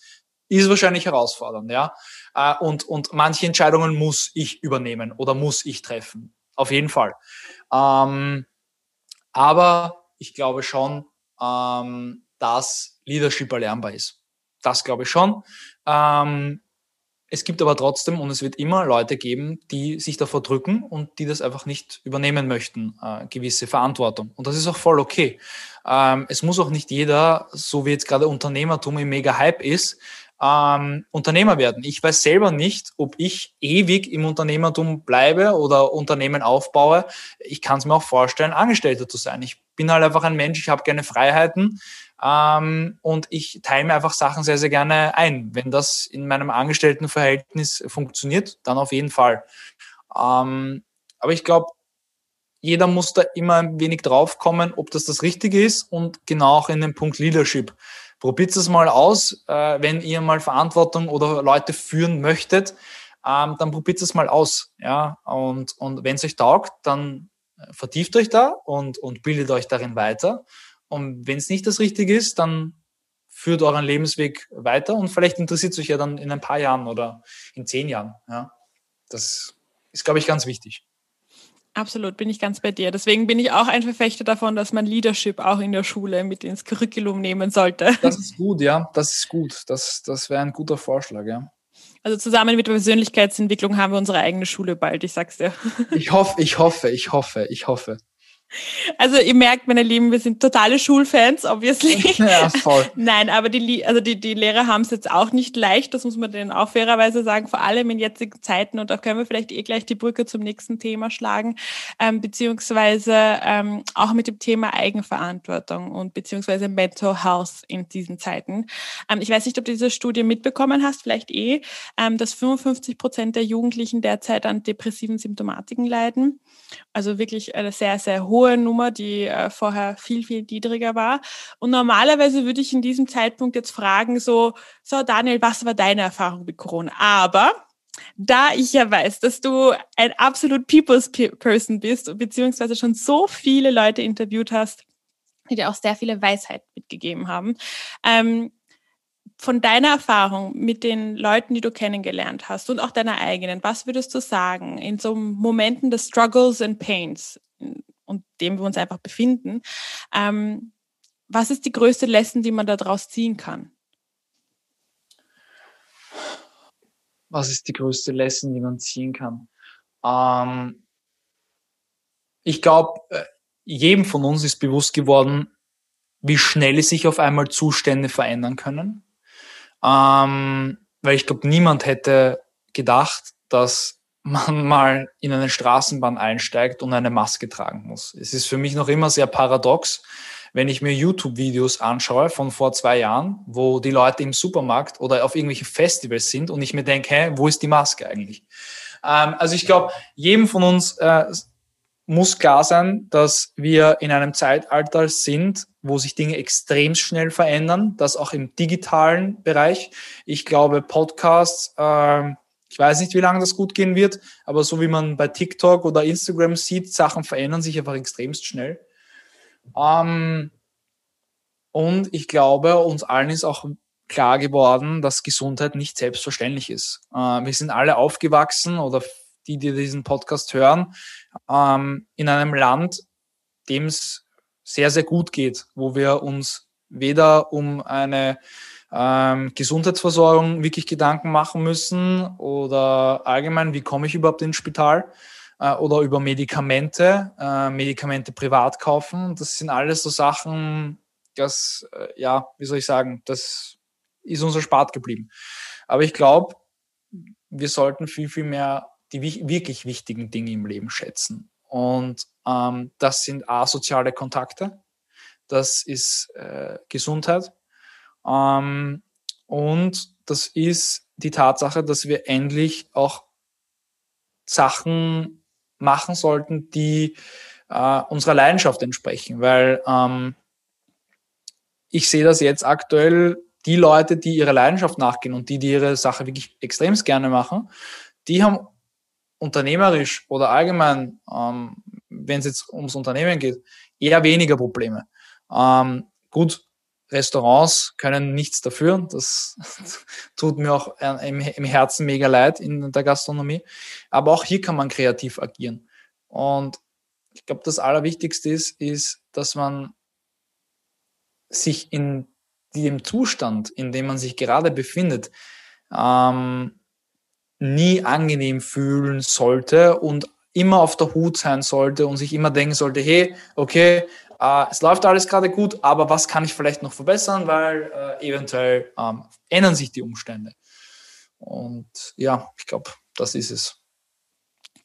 ist wahrscheinlich herausfordernd, ja. Äh, und, und manche Entscheidungen muss ich übernehmen oder muss ich treffen. Auf jeden Fall. Ähm, aber ich glaube schon, ähm, dass Leadership erlernbar ist. Das glaube ich schon. Ähm, es gibt aber trotzdem und es wird immer Leute geben, die sich davor drücken und die das einfach nicht übernehmen möchten, äh, gewisse Verantwortung. Und das ist auch voll okay. Ähm, es muss auch nicht jeder, so wie jetzt gerade Unternehmertum im mega Hype ist, ähm, Unternehmer werden. Ich weiß selber nicht, ob ich ewig im Unternehmertum bleibe oder Unternehmen aufbaue. Ich kann es mir auch vorstellen, Angestellter zu sein. Ich bin halt einfach ein Mensch, ich habe gerne Freiheiten ähm, und ich teile mir einfach Sachen sehr, sehr gerne ein. Wenn das in meinem Angestelltenverhältnis funktioniert, dann auf jeden Fall. Ähm, aber ich glaube, jeder muss da immer ein wenig draufkommen, ob das das Richtige ist und genau auch in den Punkt Leadership. Probiert es mal aus, äh, wenn ihr mal Verantwortung oder Leute führen möchtet, ähm, dann probiert es mal aus. Ja? Und, und wenn es euch taugt, dann äh, vertieft euch da und, und bildet euch darin weiter. Und wenn es nicht das Richtige ist, dann führt euren Lebensweg weiter und vielleicht interessiert es euch ja dann in ein paar Jahren oder in zehn Jahren. Ja? Das ist, glaube ich, ganz wichtig. Absolut, bin ich ganz bei dir. Deswegen bin ich auch ein Verfechter davon, dass man Leadership auch in der Schule mit ins Curriculum nehmen sollte. Das ist gut, ja, das ist gut. Das, das wäre ein guter Vorschlag, ja. Also zusammen mit der Persönlichkeitsentwicklung haben wir unsere eigene Schule bald, ich sag's dir. Ich hoffe, ich hoffe, ich hoffe, ich hoffe. Also ihr merkt, meine Lieben, wir sind totale Schulfans, obviously. *laughs* Ja, voll. Nein, aber die, also die, die Lehrer haben es jetzt auch nicht leicht, das muss man denen auch fairerweise sagen, vor allem in jetzigen Zeiten. Und da können wir vielleicht eh gleich die Brücke zum nächsten Thema schlagen, ähm, beziehungsweise ähm, auch mit dem Thema Eigenverantwortung und beziehungsweise Mental Health in diesen Zeiten. Ähm, ich weiß nicht, ob du diese Studie mitbekommen hast, vielleicht eh, ähm, dass 55 Prozent der Jugendlichen derzeit an depressiven Symptomatiken leiden. Also wirklich eine sehr, sehr hohe Nummer, die äh, vorher viel, viel niedriger war. Und normalerweise würde ich in diesem Zeitpunkt jetzt fragen, so, so Daniel, was war deine Erfahrung mit Corona? Aber da ich ja weiß, dass du ein absolut People's Person bist, beziehungsweise schon so viele Leute interviewt hast, die dir auch sehr viele Weisheit mitgegeben haben, ähm, von deiner Erfahrung mit den Leuten, die du kennengelernt hast und auch deiner eigenen, was würdest du sagen in so Momenten des Struggles and Pains und dem wir uns einfach befinden? Ähm, was ist die größte Lesson, die man daraus ziehen kann? Was ist die größte Lesson, die man ziehen kann? Ähm, ich glaube, äh, jedem von uns ist bewusst geworden, wie schnell sich auf einmal Zustände verändern können ähm, weil ich glaube, niemand hätte gedacht, dass man mal in eine Straßenbahn einsteigt und eine Maske tragen muss. Es ist für mich noch immer sehr paradox, wenn ich mir YouTube-Videos anschaue von vor zwei Jahren, wo die Leute im Supermarkt oder auf irgendwelchen Festivals sind und ich mir denke, hä, wo ist die Maske eigentlich? Ähm, also ich glaube, jedem von uns äh, muss klar sein, dass wir in einem Zeitalter sind, wo sich Dinge extrem schnell verändern, das auch im digitalen Bereich. Ich glaube, Podcasts, äh, ich weiß nicht, wie lange das gut gehen wird, aber so wie man bei TikTok oder Instagram sieht, Sachen verändern sich einfach extremst schnell. Ähm, und ich glaube, uns allen ist auch klar geworden, dass Gesundheit nicht selbstverständlich ist. Äh, wir sind alle aufgewachsen oder die, die diesen Podcast hören, ähm, in einem Land, dem es sehr, sehr gut geht, wo wir uns weder um eine ähm, Gesundheitsversorgung wirklich Gedanken machen müssen oder allgemein, wie komme ich überhaupt ins Spital äh, oder über Medikamente, äh, Medikamente privat kaufen. Das sind alles so Sachen, das, äh, ja, wie soll ich sagen, das ist uns erspart geblieben. Aber ich glaube, wir sollten viel, viel mehr die wirklich wichtigen Dinge im Leben schätzen. Und ähm, das sind asoziale Kontakte, das ist äh, Gesundheit ähm, und das ist die Tatsache, dass wir endlich auch Sachen machen sollten, die äh, unserer Leidenschaft entsprechen, weil ähm, ich sehe das jetzt aktuell, die Leute, die ihre Leidenschaft nachgehen und die, die ihre Sache wirklich extremst gerne machen, die haben unternehmerisch oder allgemein, ähm, wenn es jetzt ums Unternehmen geht, eher weniger Probleme. Ähm, gut, Restaurants können nichts dafür. Das *laughs* tut mir auch äh, im, Herzen mega leid in der Gastronomie. Aber auch hier kann man kreativ agieren. Und ich glaube, das Allerwichtigste ist, ist, dass man sich in dem Zustand, in dem man sich gerade befindet, ähm, nie angenehm fühlen sollte und immer auf der Hut sein sollte und sich immer denken sollte, hey, okay, äh, es läuft alles gerade gut, aber was kann ich vielleicht noch verbessern, weil äh, eventuell ähm, ändern sich die Umstände. Und ja, ich glaube, das ist es.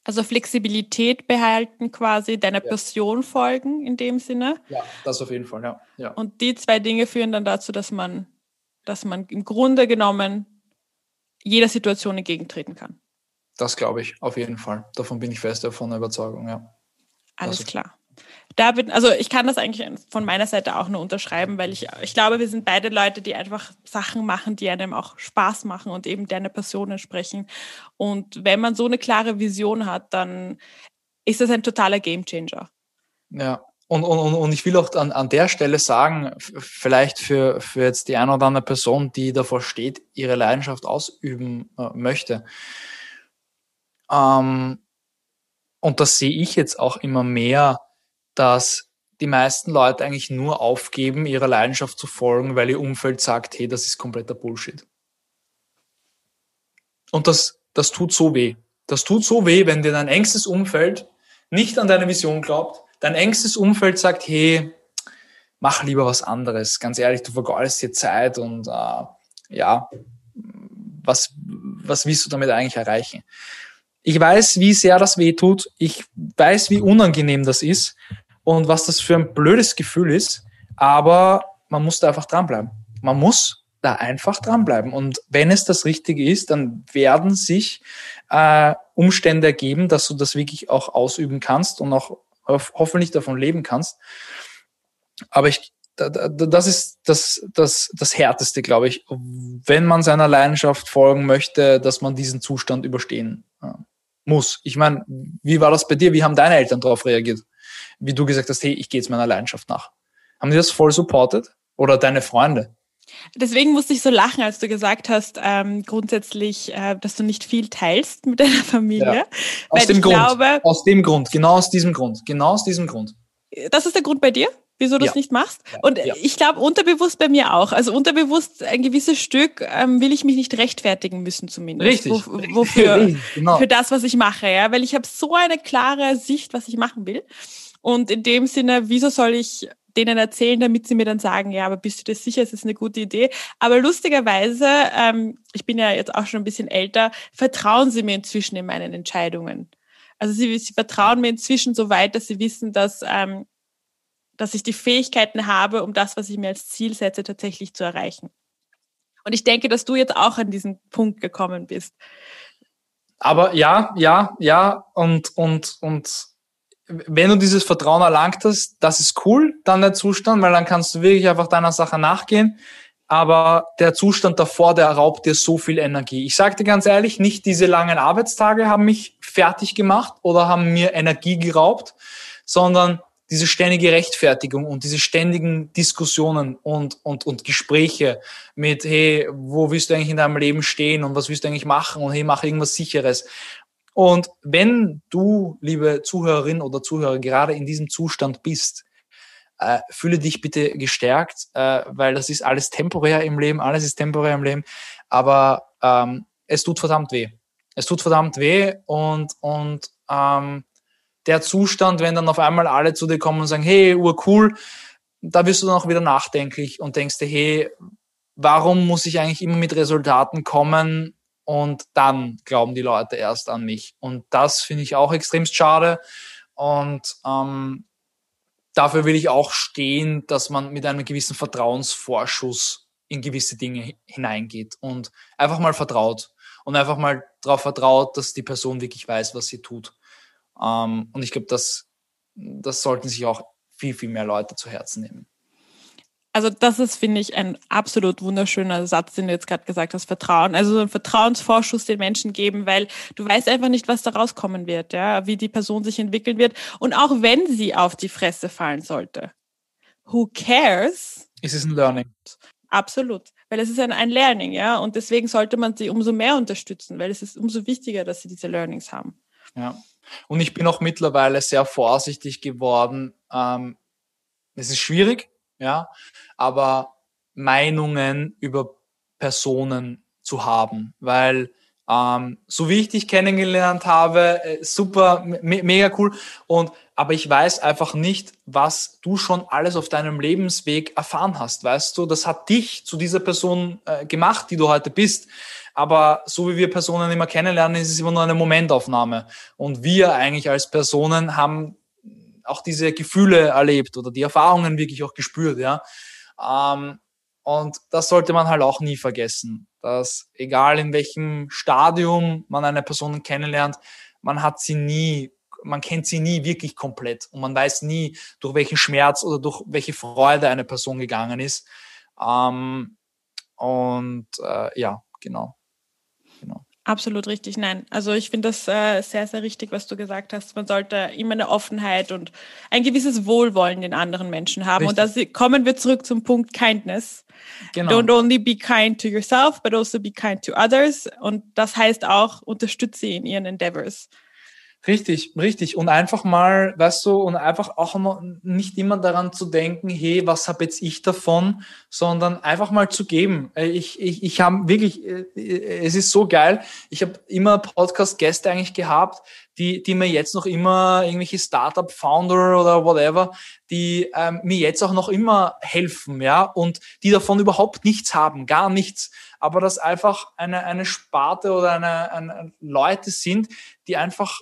Also Flexibilität behalten quasi, deiner ja. Passion folgen in dem Sinne. Ja, das auf jeden Fall, ja. ja. Und die zwei Dinge führen dann dazu, dass man, dass man im Grunde genommen jeder Situation entgegentreten kann. Das glaube ich, auf jeden Fall. Davon bin ich fest davon Überzeugung, ja. Alles klar da bin, also ich kann das eigentlich von meiner Seite auch nur unterschreiben, weil ich, ich glaube, wir sind beide Leute, die einfach Sachen machen, die einem auch Spaß machen und eben deine Person entsprechen. Und wenn man so eine klare Vision hat, dann ist das ein totaler Gamechanger. Ja, und, und, und ich will auch an, an der Stelle sagen, vielleicht für, für jetzt die eine oder andere Person, die davor steht, ihre Leidenschaft ausüben äh, möchte. Ähm, und das sehe ich jetzt auch immer mehr, dass die meisten Leute eigentlich nur aufgeben, ihrer Leidenschaft zu folgen, weil ihr Umfeld sagt, hey, das ist kompletter Bullshit. Und das, das tut so weh. Das tut so weh, wenn dir dein engstes Umfeld nicht an deine Vision glaubt, dein engstes Umfeld sagt, hey, mach lieber was anderes. Ganz ehrlich, du vergeudest dir Zeit und äh, ja, was, was willst du damit eigentlich erreichen? Ich weiß, wie sehr das weh tut. Ich weiß, wie unangenehm das ist und was das für ein blödes Gefühl ist. Aber man muss da einfach dranbleiben. Man muss da einfach dranbleiben. Und wenn es das Richtige ist, dann werden sich äh, Umstände ergeben, dass du das wirklich auch ausüben kannst und auch hoffentlich davon leben kannst. Aber ich, das ist das, das, das Härteste, glaube ich, wenn man seiner Leidenschaft folgen möchte, dass man diesen Zustand überstehen äh, muss. Ich meine, wie war das bei dir? Wie haben deine Eltern darauf reagiert? Wie du gesagt hast, hey, ich gehe jetzt meiner Leidenschaft nach. Haben die das voll supported? Oder deine Freunde? Deswegen musste ich so lachen, als du gesagt hast, ähm, grundsätzlich, äh, dass du nicht viel teilst mit deiner Familie. Ja. Aus dem Grund. Glaube, aus dem Grund. Genau aus diesem Grund. Genau aus diesem Grund. Das ist der Grund bei dir? wieso du es ja. nicht machst. Und ja. ich glaube, unterbewusst bei mir auch. Also unterbewusst ein gewisses Stück ähm, will ich mich nicht rechtfertigen müssen zumindest. Richtig. Wo, wofür? Richtig, *laughs* genau. Für das, was ich mache, ja. Weil ich habe so eine klare Sicht, was ich machen will. Und in dem Sinne, wieso soll ich denen erzählen, damit sie mir dann sagen, ja, aber bist du dir sicher, es ist eine gute Idee? Aber lustigerweise, ähm, ich bin ja jetzt auch schon ein bisschen älter, vertrauen sie mir inzwischen in meinen Entscheidungen. Also sie, sie vertrauen mir inzwischen so weit, dass sie wissen, dass, ähm, dass ich die Fähigkeiten habe, um das, was ich mir als Ziel setze, tatsächlich zu erreichen. Und ich denke, dass du jetzt auch an diesen Punkt gekommen bist. Aber ja, ja, ja, und, und, und wenn du dieses Vertrauen erlangt hast, das ist cool, dann der Zustand, weil dann kannst du wirklich einfach deiner Sache nachgehen. Aber der Zustand davor, der raubt dir so viel Energie. Ich sage dir ganz ehrlich, nicht diese langen Arbeitstage haben mich fertig gemacht oder haben mir Energie geraubt, sondern diese ständige Rechtfertigung und diese ständigen Diskussionen und, und, und Gespräche mit, hey, wo willst du eigentlich in deinem Leben stehen und was willst du eigentlich machen und hey, mach irgendwas Sicheres. Und wenn du, liebe Zuhörerin oder Zuhörer, gerade in diesem Zustand bist, äh, fühle dich bitte gestärkt, äh, weil das ist alles temporär im Leben, alles ist temporär im Leben, aber ähm, es tut verdammt weh. Es tut verdammt weh und, und ähm, der Zustand, wenn dann auf einmal alle zu dir kommen und sagen, hey, urcool, da wirst du dann auch wieder nachdenklich und denkst dir, hey, warum muss ich eigentlich immer mit Resultaten kommen, und dann glauben die Leute erst an mich. Und das finde ich auch extrem schade. Und ähm, dafür will ich auch stehen, dass man mit einem gewissen Vertrauensvorschuss in gewisse Dinge hineingeht und einfach mal vertraut und einfach mal darauf vertraut, dass die Person wirklich weiß, was sie tut. Ähm, und ich glaube, das, das sollten sich auch viel, viel mehr Leute zu Herzen nehmen. Also das ist, finde ich, ein absolut wunderschöner Satz, den du jetzt gerade gesagt hast, Vertrauen. Also so einen Vertrauensvorschuss den Menschen geben, weil du weißt einfach nicht, was da rauskommen wird, ja, wie die Person sich entwickeln wird. Und auch wenn sie auf die Fresse fallen sollte, who cares? Ist es ein Learning? Absolut, weil es ist ein, ein Learning, ja, und deswegen sollte man sie umso mehr unterstützen, weil es ist umso wichtiger, dass sie diese Learnings haben. Ja, und ich bin auch mittlerweile sehr vorsichtig geworden. Ähm, es ist schwierig, ja, aber Meinungen über Personen zu haben, weil ähm, so wie ich dich kennengelernt habe, äh, super, me mega cool. Und aber ich weiß einfach nicht, was du schon alles auf deinem Lebensweg erfahren hast. Weißt du, das hat dich zu dieser Person äh, gemacht, die du heute bist. Aber so wie wir Personen immer kennenlernen, ist es immer nur eine Momentaufnahme. Und wir eigentlich als Personen haben auch diese Gefühle erlebt oder die Erfahrungen wirklich auch gespürt, ja. Ähm, und das sollte man halt auch nie vergessen, dass egal in welchem Stadium man eine Person kennenlernt, man hat sie nie, man kennt sie nie wirklich komplett und man weiß nie, durch welchen Schmerz oder durch welche Freude eine Person gegangen ist. Ähm, und äh, ja, genau. Absolut richtig, nein. Also ich finde das äh, sehr, sehr richtig, was du gesagt hast. Man sollte immer eine Offenheit und ein gewisses Wohlwollen den anderen Menschen haben. Richtig. Und da kommen wir zurück zum Punkt Kindness. Genau. Don't only be kind to yourself, but also be kind to others. Und das heißt auch, unterstütze in ihren Endeavors. Richtig, richtig. Und einfach mal, weißt du, und einfach auch noch nicht immer daran zu denken, hey, was habe jetzt ich davon, sondern einfach mal zu geben. Äh, ich, ich, ich habe wirklich, äh, es ist so geil. Ich habe immer Podcast-Gäste eigentlich gehabt, die, die mir jetzt noch immer irgendwelche Startup-Founder oder whatever, die ähm, mir jetzt auch noch immer helfen, ja, und die davon überhaupt nichts haben, gar nichts. Aber das einfach eine, eine Sparte oder eine, eine Leute sind, die einfach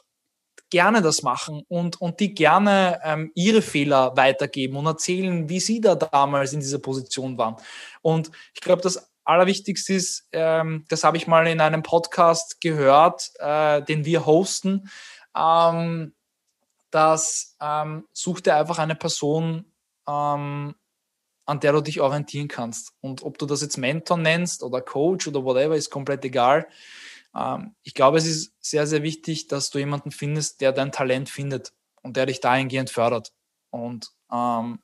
gerne das machen und, und die gerne ähm, ihre Fehler weitergeben und erzählen, wie sie da damals in dieser Position waren. Und ich glaube, das Allerwichtigste ist, ähm, das habe ich mal in einem Podcast gehört, äh, den wir hosten, ähm, dass ähm, such dir einfach eine Person, ähm, an der du dich orientieren kannst. Und ob du das jetzt Mentor nennst oder Coach oder whatever, ist komplett egal. Ähm, ich glaube, es ist sehr, sehr wichtig, dass du jemanden findest, der dein Talent findet und der dich dahingehend fördert. Und ähm,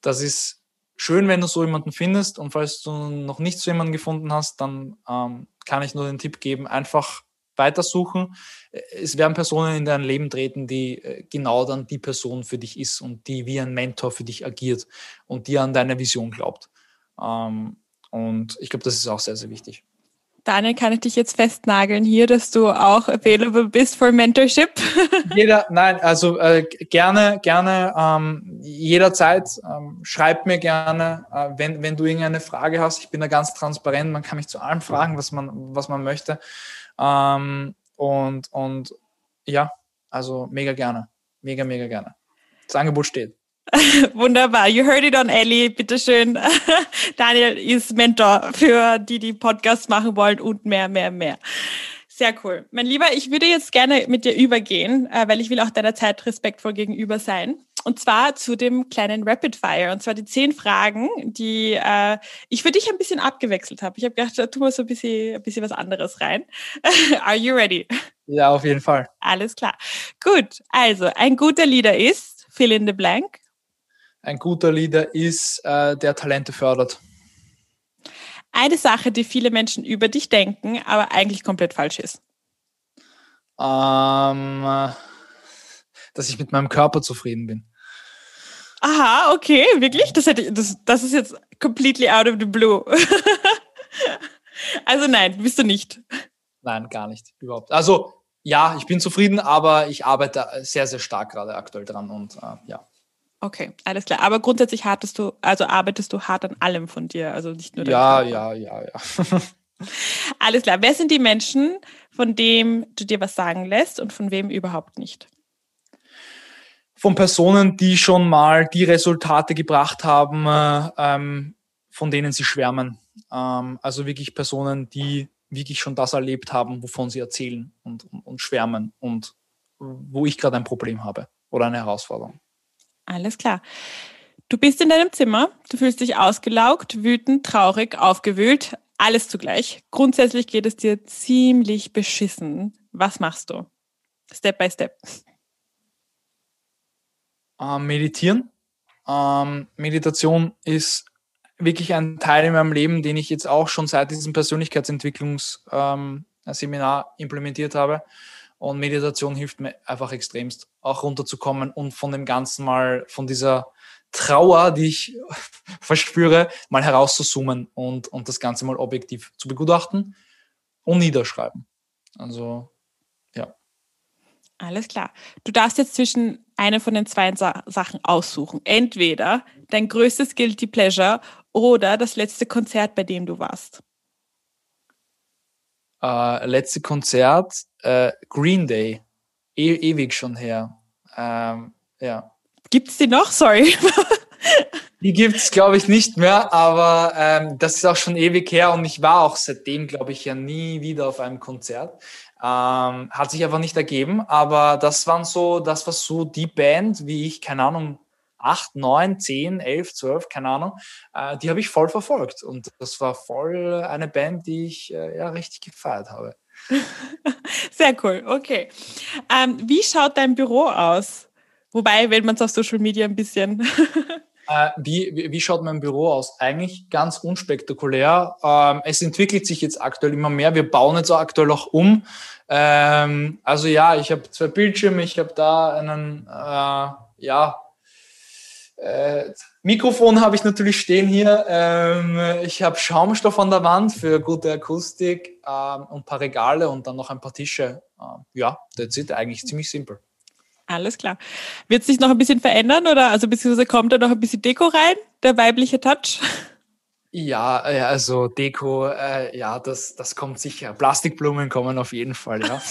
das ist schön, wenn du so jemanden findest. Und falls du noch nicht so jemanden gefunden hast, dann ähm, kann ich nur den Tipp geben, einfach weitersuchen. Es werden Personen in dein Leben treten, die äh, genau dann die Person für dich ist und die wie ein Mentor für dich agiert und die an deine Vision glaubt. Ähm, und ich glaube, das ist auch sehr, sehr wichtig. Daniel, kann ich dich jetzt festnageln hier, dass du auch available bist for Mentorship? *laughs* Jeder, nein, also äh, gerne, gerne, ähm, jederzeit. Ähm, schreib mir gerne, äh, wenn, wenn du irgendeine Frage hast. Ich bin da ganz transparent. Man kann mich zu allem fragen, was man, was man möchte. Ähm, und, und ja, also mega gerne, mega, mega gerne. Das Angebot steht. *laughs* Wunderbar. You heard it on Ellie. Bitteschön. *laughs* Daniel ist Mentor für die, die Podcasts machen wollen und mehr, mehr, mehr. Sehr cool. Mein Lieber, ich würde jetzt gerne mit dir übergehen, äh, weil ich will auch deiner Zeit respektvoll gegenüber sein. Und zwar zu dem kleinen Rapid Fire. Und zwar die zehn Fragen, die äh, ich für dich ein bisschen abgewechselt habe. Ich habe gedacht, da tun wir so ein bisschen, ein bisschen was anderes rein. *laughs* Are you ready? Ja, auf jeden Fall. Alles klar. Gut. Also, ein guter Leader ist fill in the blank. Ein guter Leader ist, äh, der Talente fördert. Eine Sache, die viele Menschen über dich denken, aber eigentlich komplett falsch ist. Ähm, dass ich mit meinem Körper zufrieden bin. Aha, okay, wirklich? Das, hätte, das, das ist jetzt completely out of the blue. *laughs* also nein, bist du nicht. Nein, gar nicht, überhaupt. Also ja, ich bin zufrieden, aber ich arbeite sehr, sehr stark gerade aktuell dran und äh, ja. Okay, alles klar. Aber grundsätzlich hartest du, also arbeitest du hart an allem von dir, also nicht nur. Ja, ja, ja, ja. *laughs* alles klar. Wer sind die Menschen, von dem du dir was sagen lässt und von wem überhaupt nicht? Von Personen, die schon mal die Resultate gebracht haben, äh, ähm, von denen sie schwärmen. Ähm, also wirklich Personen, die wirklich schon das erlebt haben, wovon sie erzählen und, und, und schwärmen und wo ich gerade ein Problem habe oder eine Herausforderung. Alles klar. Du bist in deinem Zimmer, du fühlst dich ausgelaugt, wütend, traurig, aufgewühlt, alles zugleich. Grundsätzlich geht es dir ziemlich beschissen. Was machst du? Step by Step. Äh, meditieren. Ähm, Meditation ist wirklich ein Teil in meinem Leben, den ich jetzt auch schon seit diesem Persönlichkeitsentwicklungsseminar ähm, implementiert habe. Und Meditation hilft mir einfach extremst, auch runterzukommen und von dem Ganzen mal, von dieser Trauer, die ich *laughs* verspüre, mal herauszuzoomen und, und das Ganze mal objektiv zu begutachten und niederschreiben. Also, ja. Alles klar. Du darfst jetzt zwischen eine von den zwei Sa Sachen aussuchen. Entweder dein größtes Guilty Pleasure oder das letzte Konzert, bei dem du warst. Äh, letzte Konzert, äh, Green Day. E ewig schon her. Ähm, ja. Gibt's die noch? Sorry. *laughs* die gibt's, glaube ich, nicht mehr, aber ähm, das ist auch schon ewig her und ich war auch seitdem, glaube ich, ja nie wieder auf einem Konzert. Ähm, hat sich einfach nicht ergeben, aber das waren so, das war so die Band, wie ich, keine Ahnung, acht, neun, zehn, elf, zwölf, keine Ahnung, äh, die habe ich voll verfolgt. Und das war voll eine Band, die ich äh, ja richtig gefeiert habe. *laughs* Sehr cool, okay. Ähm, wie schaut dein Büro aus? Wobei, wenn man es auf Social Media ein bisschen. *laughs* äh, wie, wie schaut mein Büro aus? Eigentlich ganz unspektakulär. Ähm, es entwickelt sich jetzt aktuell immer mehr. Wir bauen jetzt auch aktuell auch um. Ähm, also ja, ich habe zwei Bildschirme, ich habe da einen, äh, ja, äh, Mikrofon habe ich natürlich stehen hier. Ähm, ich habe Schaumstoff an der Wand für gute Akustik ähm, und ein paar Regale und dann noch ein paar Tische. Ähm, ja, that's it. Eigentlich ziemlich simpel. Alles klar. Wird sich noch ein bisschen verändern oder also beziehungsweise kommt da noch ein bisschen Deko rein, der weibliche Touch? *laughs* Ja, also Deko, äh, ja, das, das kommt sicher. Plastikblumen kommen auf jeden Fall, ja.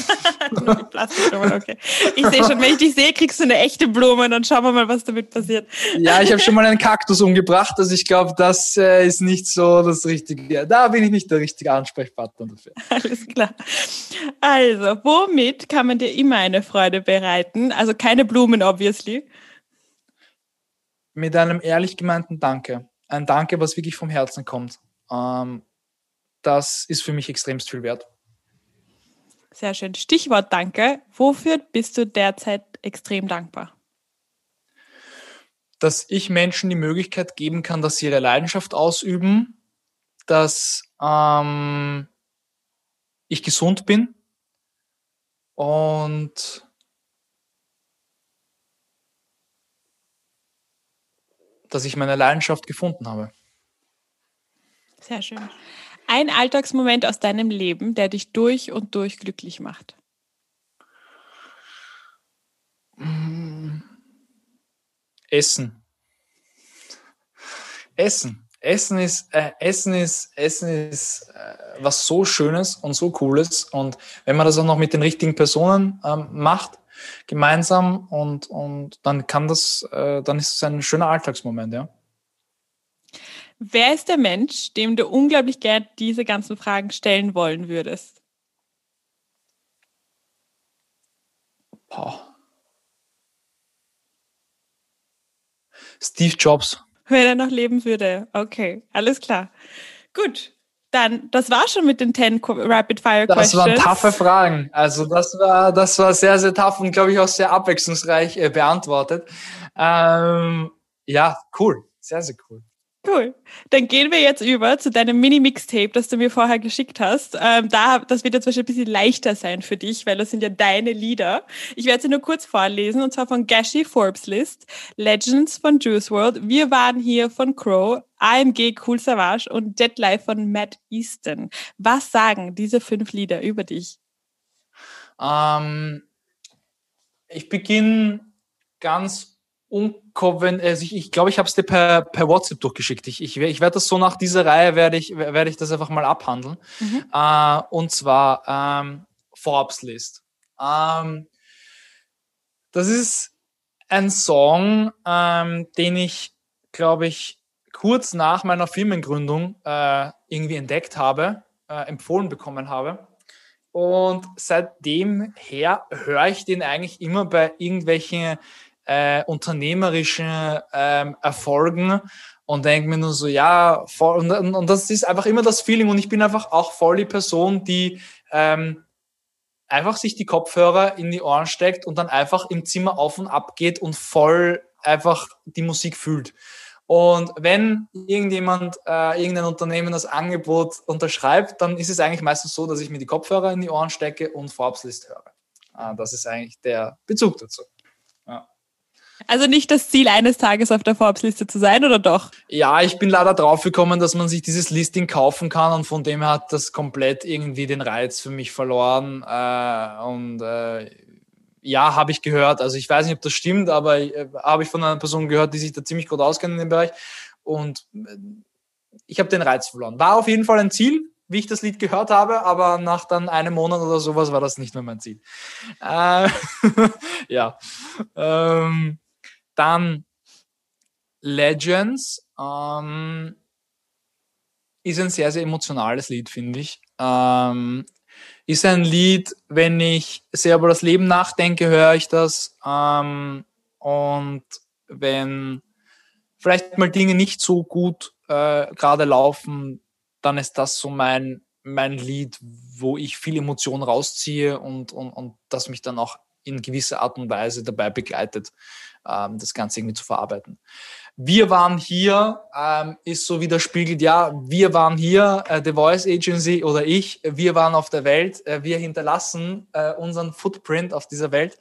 *laughs* Plastikblumen, okay. Ich sehe schon, wenn ich dich sehe, kriegst du eine echte Blume und dann schauen wir mal, was damit passiert. Ja, ich habe schon mal einen Kaktus umgebracht, also ich glaube, das äh, ist nicht so das Richtige. Da bin ich nicht der richtige Ansprechpartner dafür. *laughs* Alles klar. Also, womit kann man dir immer eine Freude bereiten? Also keine Blumen, obviously. Mit einem ehrlich gemeinten Danke ein Danke, was wirklich vom Herzen kommt. Ähm, das ist für mich extremst viel wert. Sehr schön. Stichwort Danke. Wofür bist du derzeit extrem dankbar? Dass ich Menschen die Möglichkeit geben kann, dass sie ihre Leidenschaft ausüben, dass ähm, ich gesund bin und dass ich meine Leidenschaft gefunden habe. Sehr schön. Ein Alltagsmoment aus deinem Leben, der dich durch und durch glücklich macht. Essen. Essen. Essen ist, äh, Essen ist, Essen ist äh, was so Schönes und so Cooles. Und wenn man das auch noch mit den richtigen Personen ähm, macht, gemeinsam und, und dann kann das, äh, dann ist es ein schöner Alltagsmoment, ja. Wer ist der Mensch, dem du unglaublich gern diese ganzen Fragen stellen wollen würdest? Boah. Steve Jobs. Wenn er noch leben würde. Okay, alles klar. Gut. Dann, das war schon mit den 10 Rapid Fire Questions. Das waren taffe Fragen. Also das war, das war sehr, sehr tough und glaube ich auch sehr abwechslungsreich äh, beantwortet. Ähm, ja, cool. Sehr, sehr cool. Cool. Dann gehen wir jetzt über zu deinem Mini-Mixtape, das du mir vorher geschickt hast. Ähm, da, das wird jetzt wahrscheinlich ein bisschen leichter sein für dich, weil das sind ja deine Lieder. Ich werde sie nur kurz vorlesen, und zwar von Gashi Forbes List, Legends von Juice World, Wir waren hier von Crow, AMG Cool Savage und Jet Life von Matt Easton. Was sagen diese fünf Lieder über dich? Ähm, ich beginne ganz unkoven, also ich, ich glaube, ich habe es dir per, per WhatsApp durchgeschickt. Ich, ich, ich werde das so nach dieser Reihe werde ich, werde ich das einfach mal abhandeln. Mhm. Äh, und zwar ähm, Forbes List. Ähm, das ist ein Song, ähm, den ich, glaube ich, kurz nach meiner Firmengründung äh, irgendwie entdeckt habe, äh, empfohlen bekommen habe. Und seitdem her höre ich den eigentlich immer bei irgendwelchen äh, unternehmerischen ähm, Erfolgen und denke mir nur so, ja, voll, und, und das ist einfach immer das Feeling und ich bin einfach auch voll die Person, die ähm, einfach sich die Kopfhörer in die Ohren steckt und dann einfach im Zimmer auf und ab geht und voll einfach die Musik fühlt. Und wenn irgendjemand, äh, irgendein Unternehmen das Angebot unterschreibt, dann ist es eigentlich meistens so, dass ich mir die Kopfhörer in die Ohren stecke und Forbes List höre. Äh, das ist eigentlich der Bezug dazu. Also nicht das Ziel, eines Tages auf der Forbes-Liste zu sein, oder doch? Ja, ich bin leider drauf gekommen, dass man sich dieses Listing kaufen kann und von dem hat das komplett irgendwie den Reiz für mich verloren. Äh, und äh, ja, habe ich gehört. Also ich weiß nicht, ob das stimmt, aber äh, habe ich von einer Person gehört, die sich da ziemlich gut auskennt in dem Bereich. Und äh, ich habe den Reiz verloren. War auf jeden Fall ein Ziel, wie ich das Lied gehört habe, aber nach dann einem Monat oder sowas war das nicht mehr mein Ziel. Äh, *laughs* ja. Ähm, dann Legends ähm, ist ein sehr, sehr emotionales Lied, finde ich. Ähm, ist ein Lied, wenn ich sehr über das Leben nachdenke, höre ich das. Ähm, und wenn vielleicht mal Dinge nicht so gut äh, gerade laufen, dann ist das so mein, mein Lied, wo ich viel Emotion rausziehe und, und, und das mich dann auch in gewisser Art und Weise dabei begleitet, ähm, das Ganze irgendwie zu verarbeiten wir waren hier, ähm, ist so widerspiegelt, ja, wir waren hier, äh, The Voice Agency oder ich, wir waren auf der Welt, äh, wir hinterlassen äh, unseren Footprint auf dieser Welt.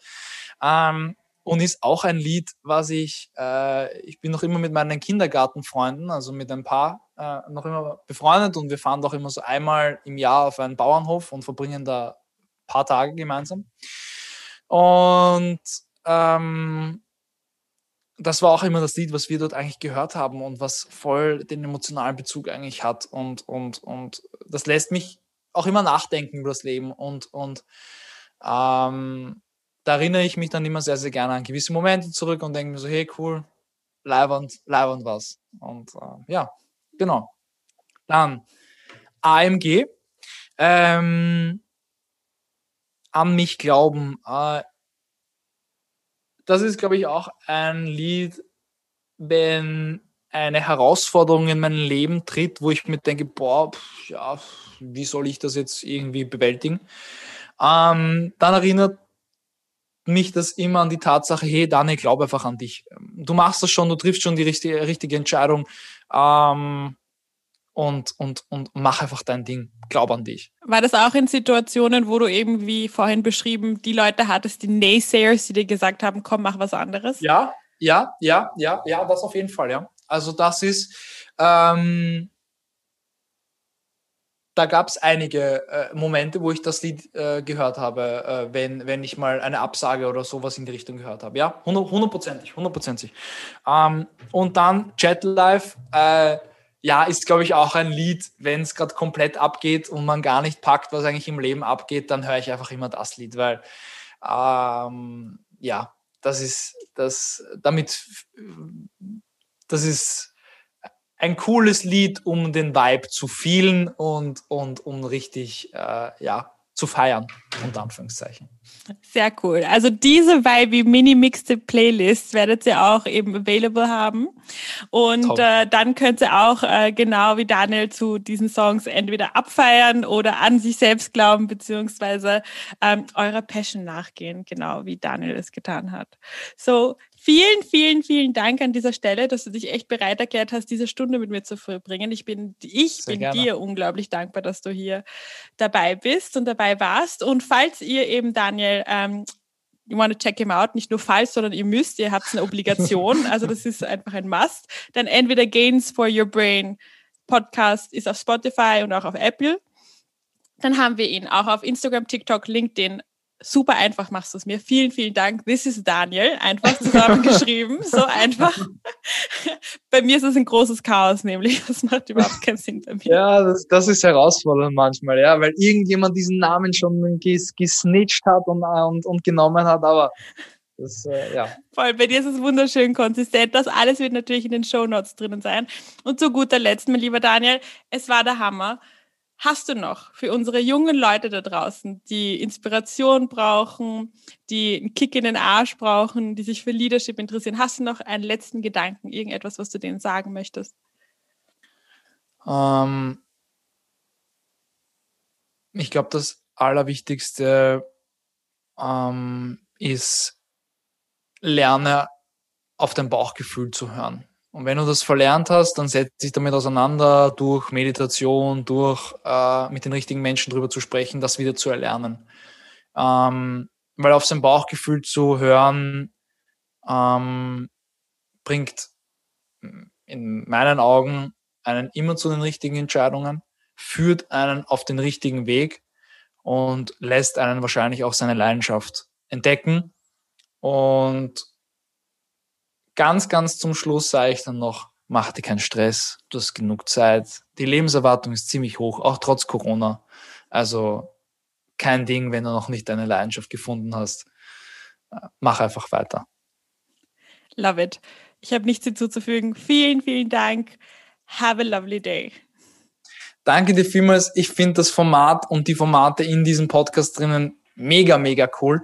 Ähm, und ist auch ein Lied, was ich, äh, ich bin noch immer mit meinen Kindergartenfreunden, also mit ein paar, äh, noch immer befreundet und wir fahren doch immer so einmal im Jahr auf einen Bauernhof und verbringen da ein paar Tage gemeinsam. Und ähm, das war auch immer das Lied, was wir dort eigentlich gehört haben und was voll den emotionalen Bezug eigentlich hat. Und, und, und das lässt mich auch immer nachdenken über das Leben. Und, und ähm, da erinnere ich mich dann immer sehr, sehr gerne an gewisse Momente zurück und denke mir so, hey, cool, leibernd, leibernd was. Und äh, ja, genau. Dann AMG. Ähm, an mich glauben. Äh, das ist, glaube ich, auch ein Lied, wenn eine Herausforderung in mein Leben tritt, wo ich mir denke, boah, pff, ja, wie soll ich das jetzt irgendwie bewältigen? Ähm, dann erinnert mich das immer an die Tatsache, hey Daniel, glaub einfach an dich. Du machst das schon, du triffst schon die richtige, richtige Entscheidung. Ähm, und, und, und mach einfach dein Ding. Glaub an dich. War das auch in Situationen, wo du eben, wie vorhin beschrieben, die Leute hattest, die Naysayers, die dir gesagt haben, komm, mach was anderes? Ja, ja, ja, ja, ja, das auf jeden Fall, ja. Also das ist, ähm, da gab es einige äh, Momente, wo ich das Lied äh, gehört habe, äh, wenn, wenn ich mal eine Absage oder sowas in die Richtung gehört habe. Ja, hundertprozentig, hundertprozentig. Ähm, und dann Jetlife, äh, ja, ist, glaube ich, auch ein Lied, wenn es gerade komplett abgeht und man gar nicht packt, was eigentlich im Leben abgeht, dann höre ich einfach immer das Lied, weil ähm, ja, das ist das damit das ist ein cooles Lied, um den Vibe zu fühlen und und um richtig äh, ja zu feiern, unter Anführungszeichen. Sehr cool. Also diese Vibe Mini Mixte Playlist werdet ihr auch eben available haben. Und äh, dann könnt ihr auch äh, genau wie Daniel zu diesen Songs entweder abfeiern oder an sich selbst glauben, beziehungsweise ähm, eurer Passion nachgehen, genau wie Daniel es getan hat. So, Vielen, vielen, vielen Dank an dieser Stelle, dass du dich echt bereit erklärt hast, diese Stunde mit mir zu verbringen. Ich bin, ich bin dir unglaublich dankbar, dass du hier dabei bist und dabei warst. Und falls ihr eben Daniel ähm, you want to check him out, nicht nur falls, sondern ihr müsst, ihr habt eine Obligation, *laughs* also das ist einfach ein Must, dann entweder Gains for Your Brain Podcast ist auf Spotify und auch auf Apple. Dann haben wir ihn auch auf Instagram, TikTok, LinkedIn, super einfach machst du es mir. Vielen, vielen Dank. This is Daniel. Einfach zusammengeschrieben. *laughs* so einfach. bei mir ist es ein großes Chaos, nämlich. Das macht überhaupt keinen Sinn bei mir. Ja, das, das ist herausfordernd manchmal, ja, weil irgendjemand diesen Namen schon ges, gesnitcht hat und, und, und genommen hat, aber das, äh, ja. Voll, bei dir ist es wunderschön konsistent. Das alles wird natürlich in den Show Notes drinnen sein. Und zu guter Letzt, mein lieber Daniel, es war der Hammer hast du noch für unsere jungen Leute da draußen, die Inspiration brauchen, die einen Kick in den Arsch brauchen, die sich für Leadership interessieren? Hast du noch einen letzten Gedanken, irgendetwas, was du denen sagen möchtest? Ähm, ich glaube, das Allerwichtigste ähm, ist, lerne auf dein Bauchgefühl zu hören. Und wenn du das verlernt hast, dann setz dich damit auseinander, durch Meditation, durch äh, mit den richtigen Menschen drüber zu sprechen, das wieder zu erlernen. Ähm, weil auf sein Bauchgefühl zu hören, ähm, bringt in meinen Augen einen immer zu den richtigen Entscheidungen, führt einen auf den richtigen Weg und lässt einen wahrscheinlich auch seine Leidenschaft entdecken. Und ganz, ganz zum Schluss sage ich dann noch, mach dir keinen Stress, du hast genug Zeit. Die Lebenserwartung ist ziemlich hoch, auch trotz Corona. Also kein Ding, wenn du noch nicht deine Leidenschaft gefunden hast. Mach einfach weiter. Love it. Ich habe nichts hinzuzufügen. Vielen, vielen Dank. Have a lovely day. Danke dir vielmals. Ich finde das Format und die Formate in diesem Podcast drinnen mega, mega cool.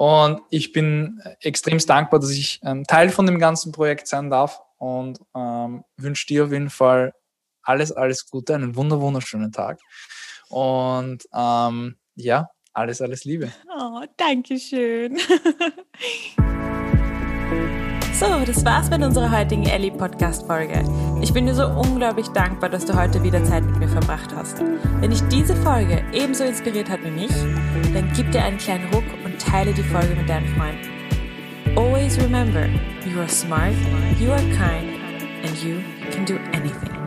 Und ich bin extremst dankbar, dass ich ähm, Teil von dem ganzen Projekt sein darf und ähm, wünsche dir auf jeden Fall alles, alles Gute, einen wunder, wunderschönen Tag. Und ähm, ja, alles, alles Liebe. Oh, danke schön. *laughs* So, das war's mit unserer heutigen Ellie Podcast Folge. Ich bin dir so unglaublich dankbar, dass du heute wieder Zeit mit mir verbracht hast. Wenn dich diese Folge ebenso inspiriert hat wie mich, dann gib dir einen kleinen Ruck teile die Folge mit deinen Freunden. Always remember, you are smart, you are kind and you can do anything.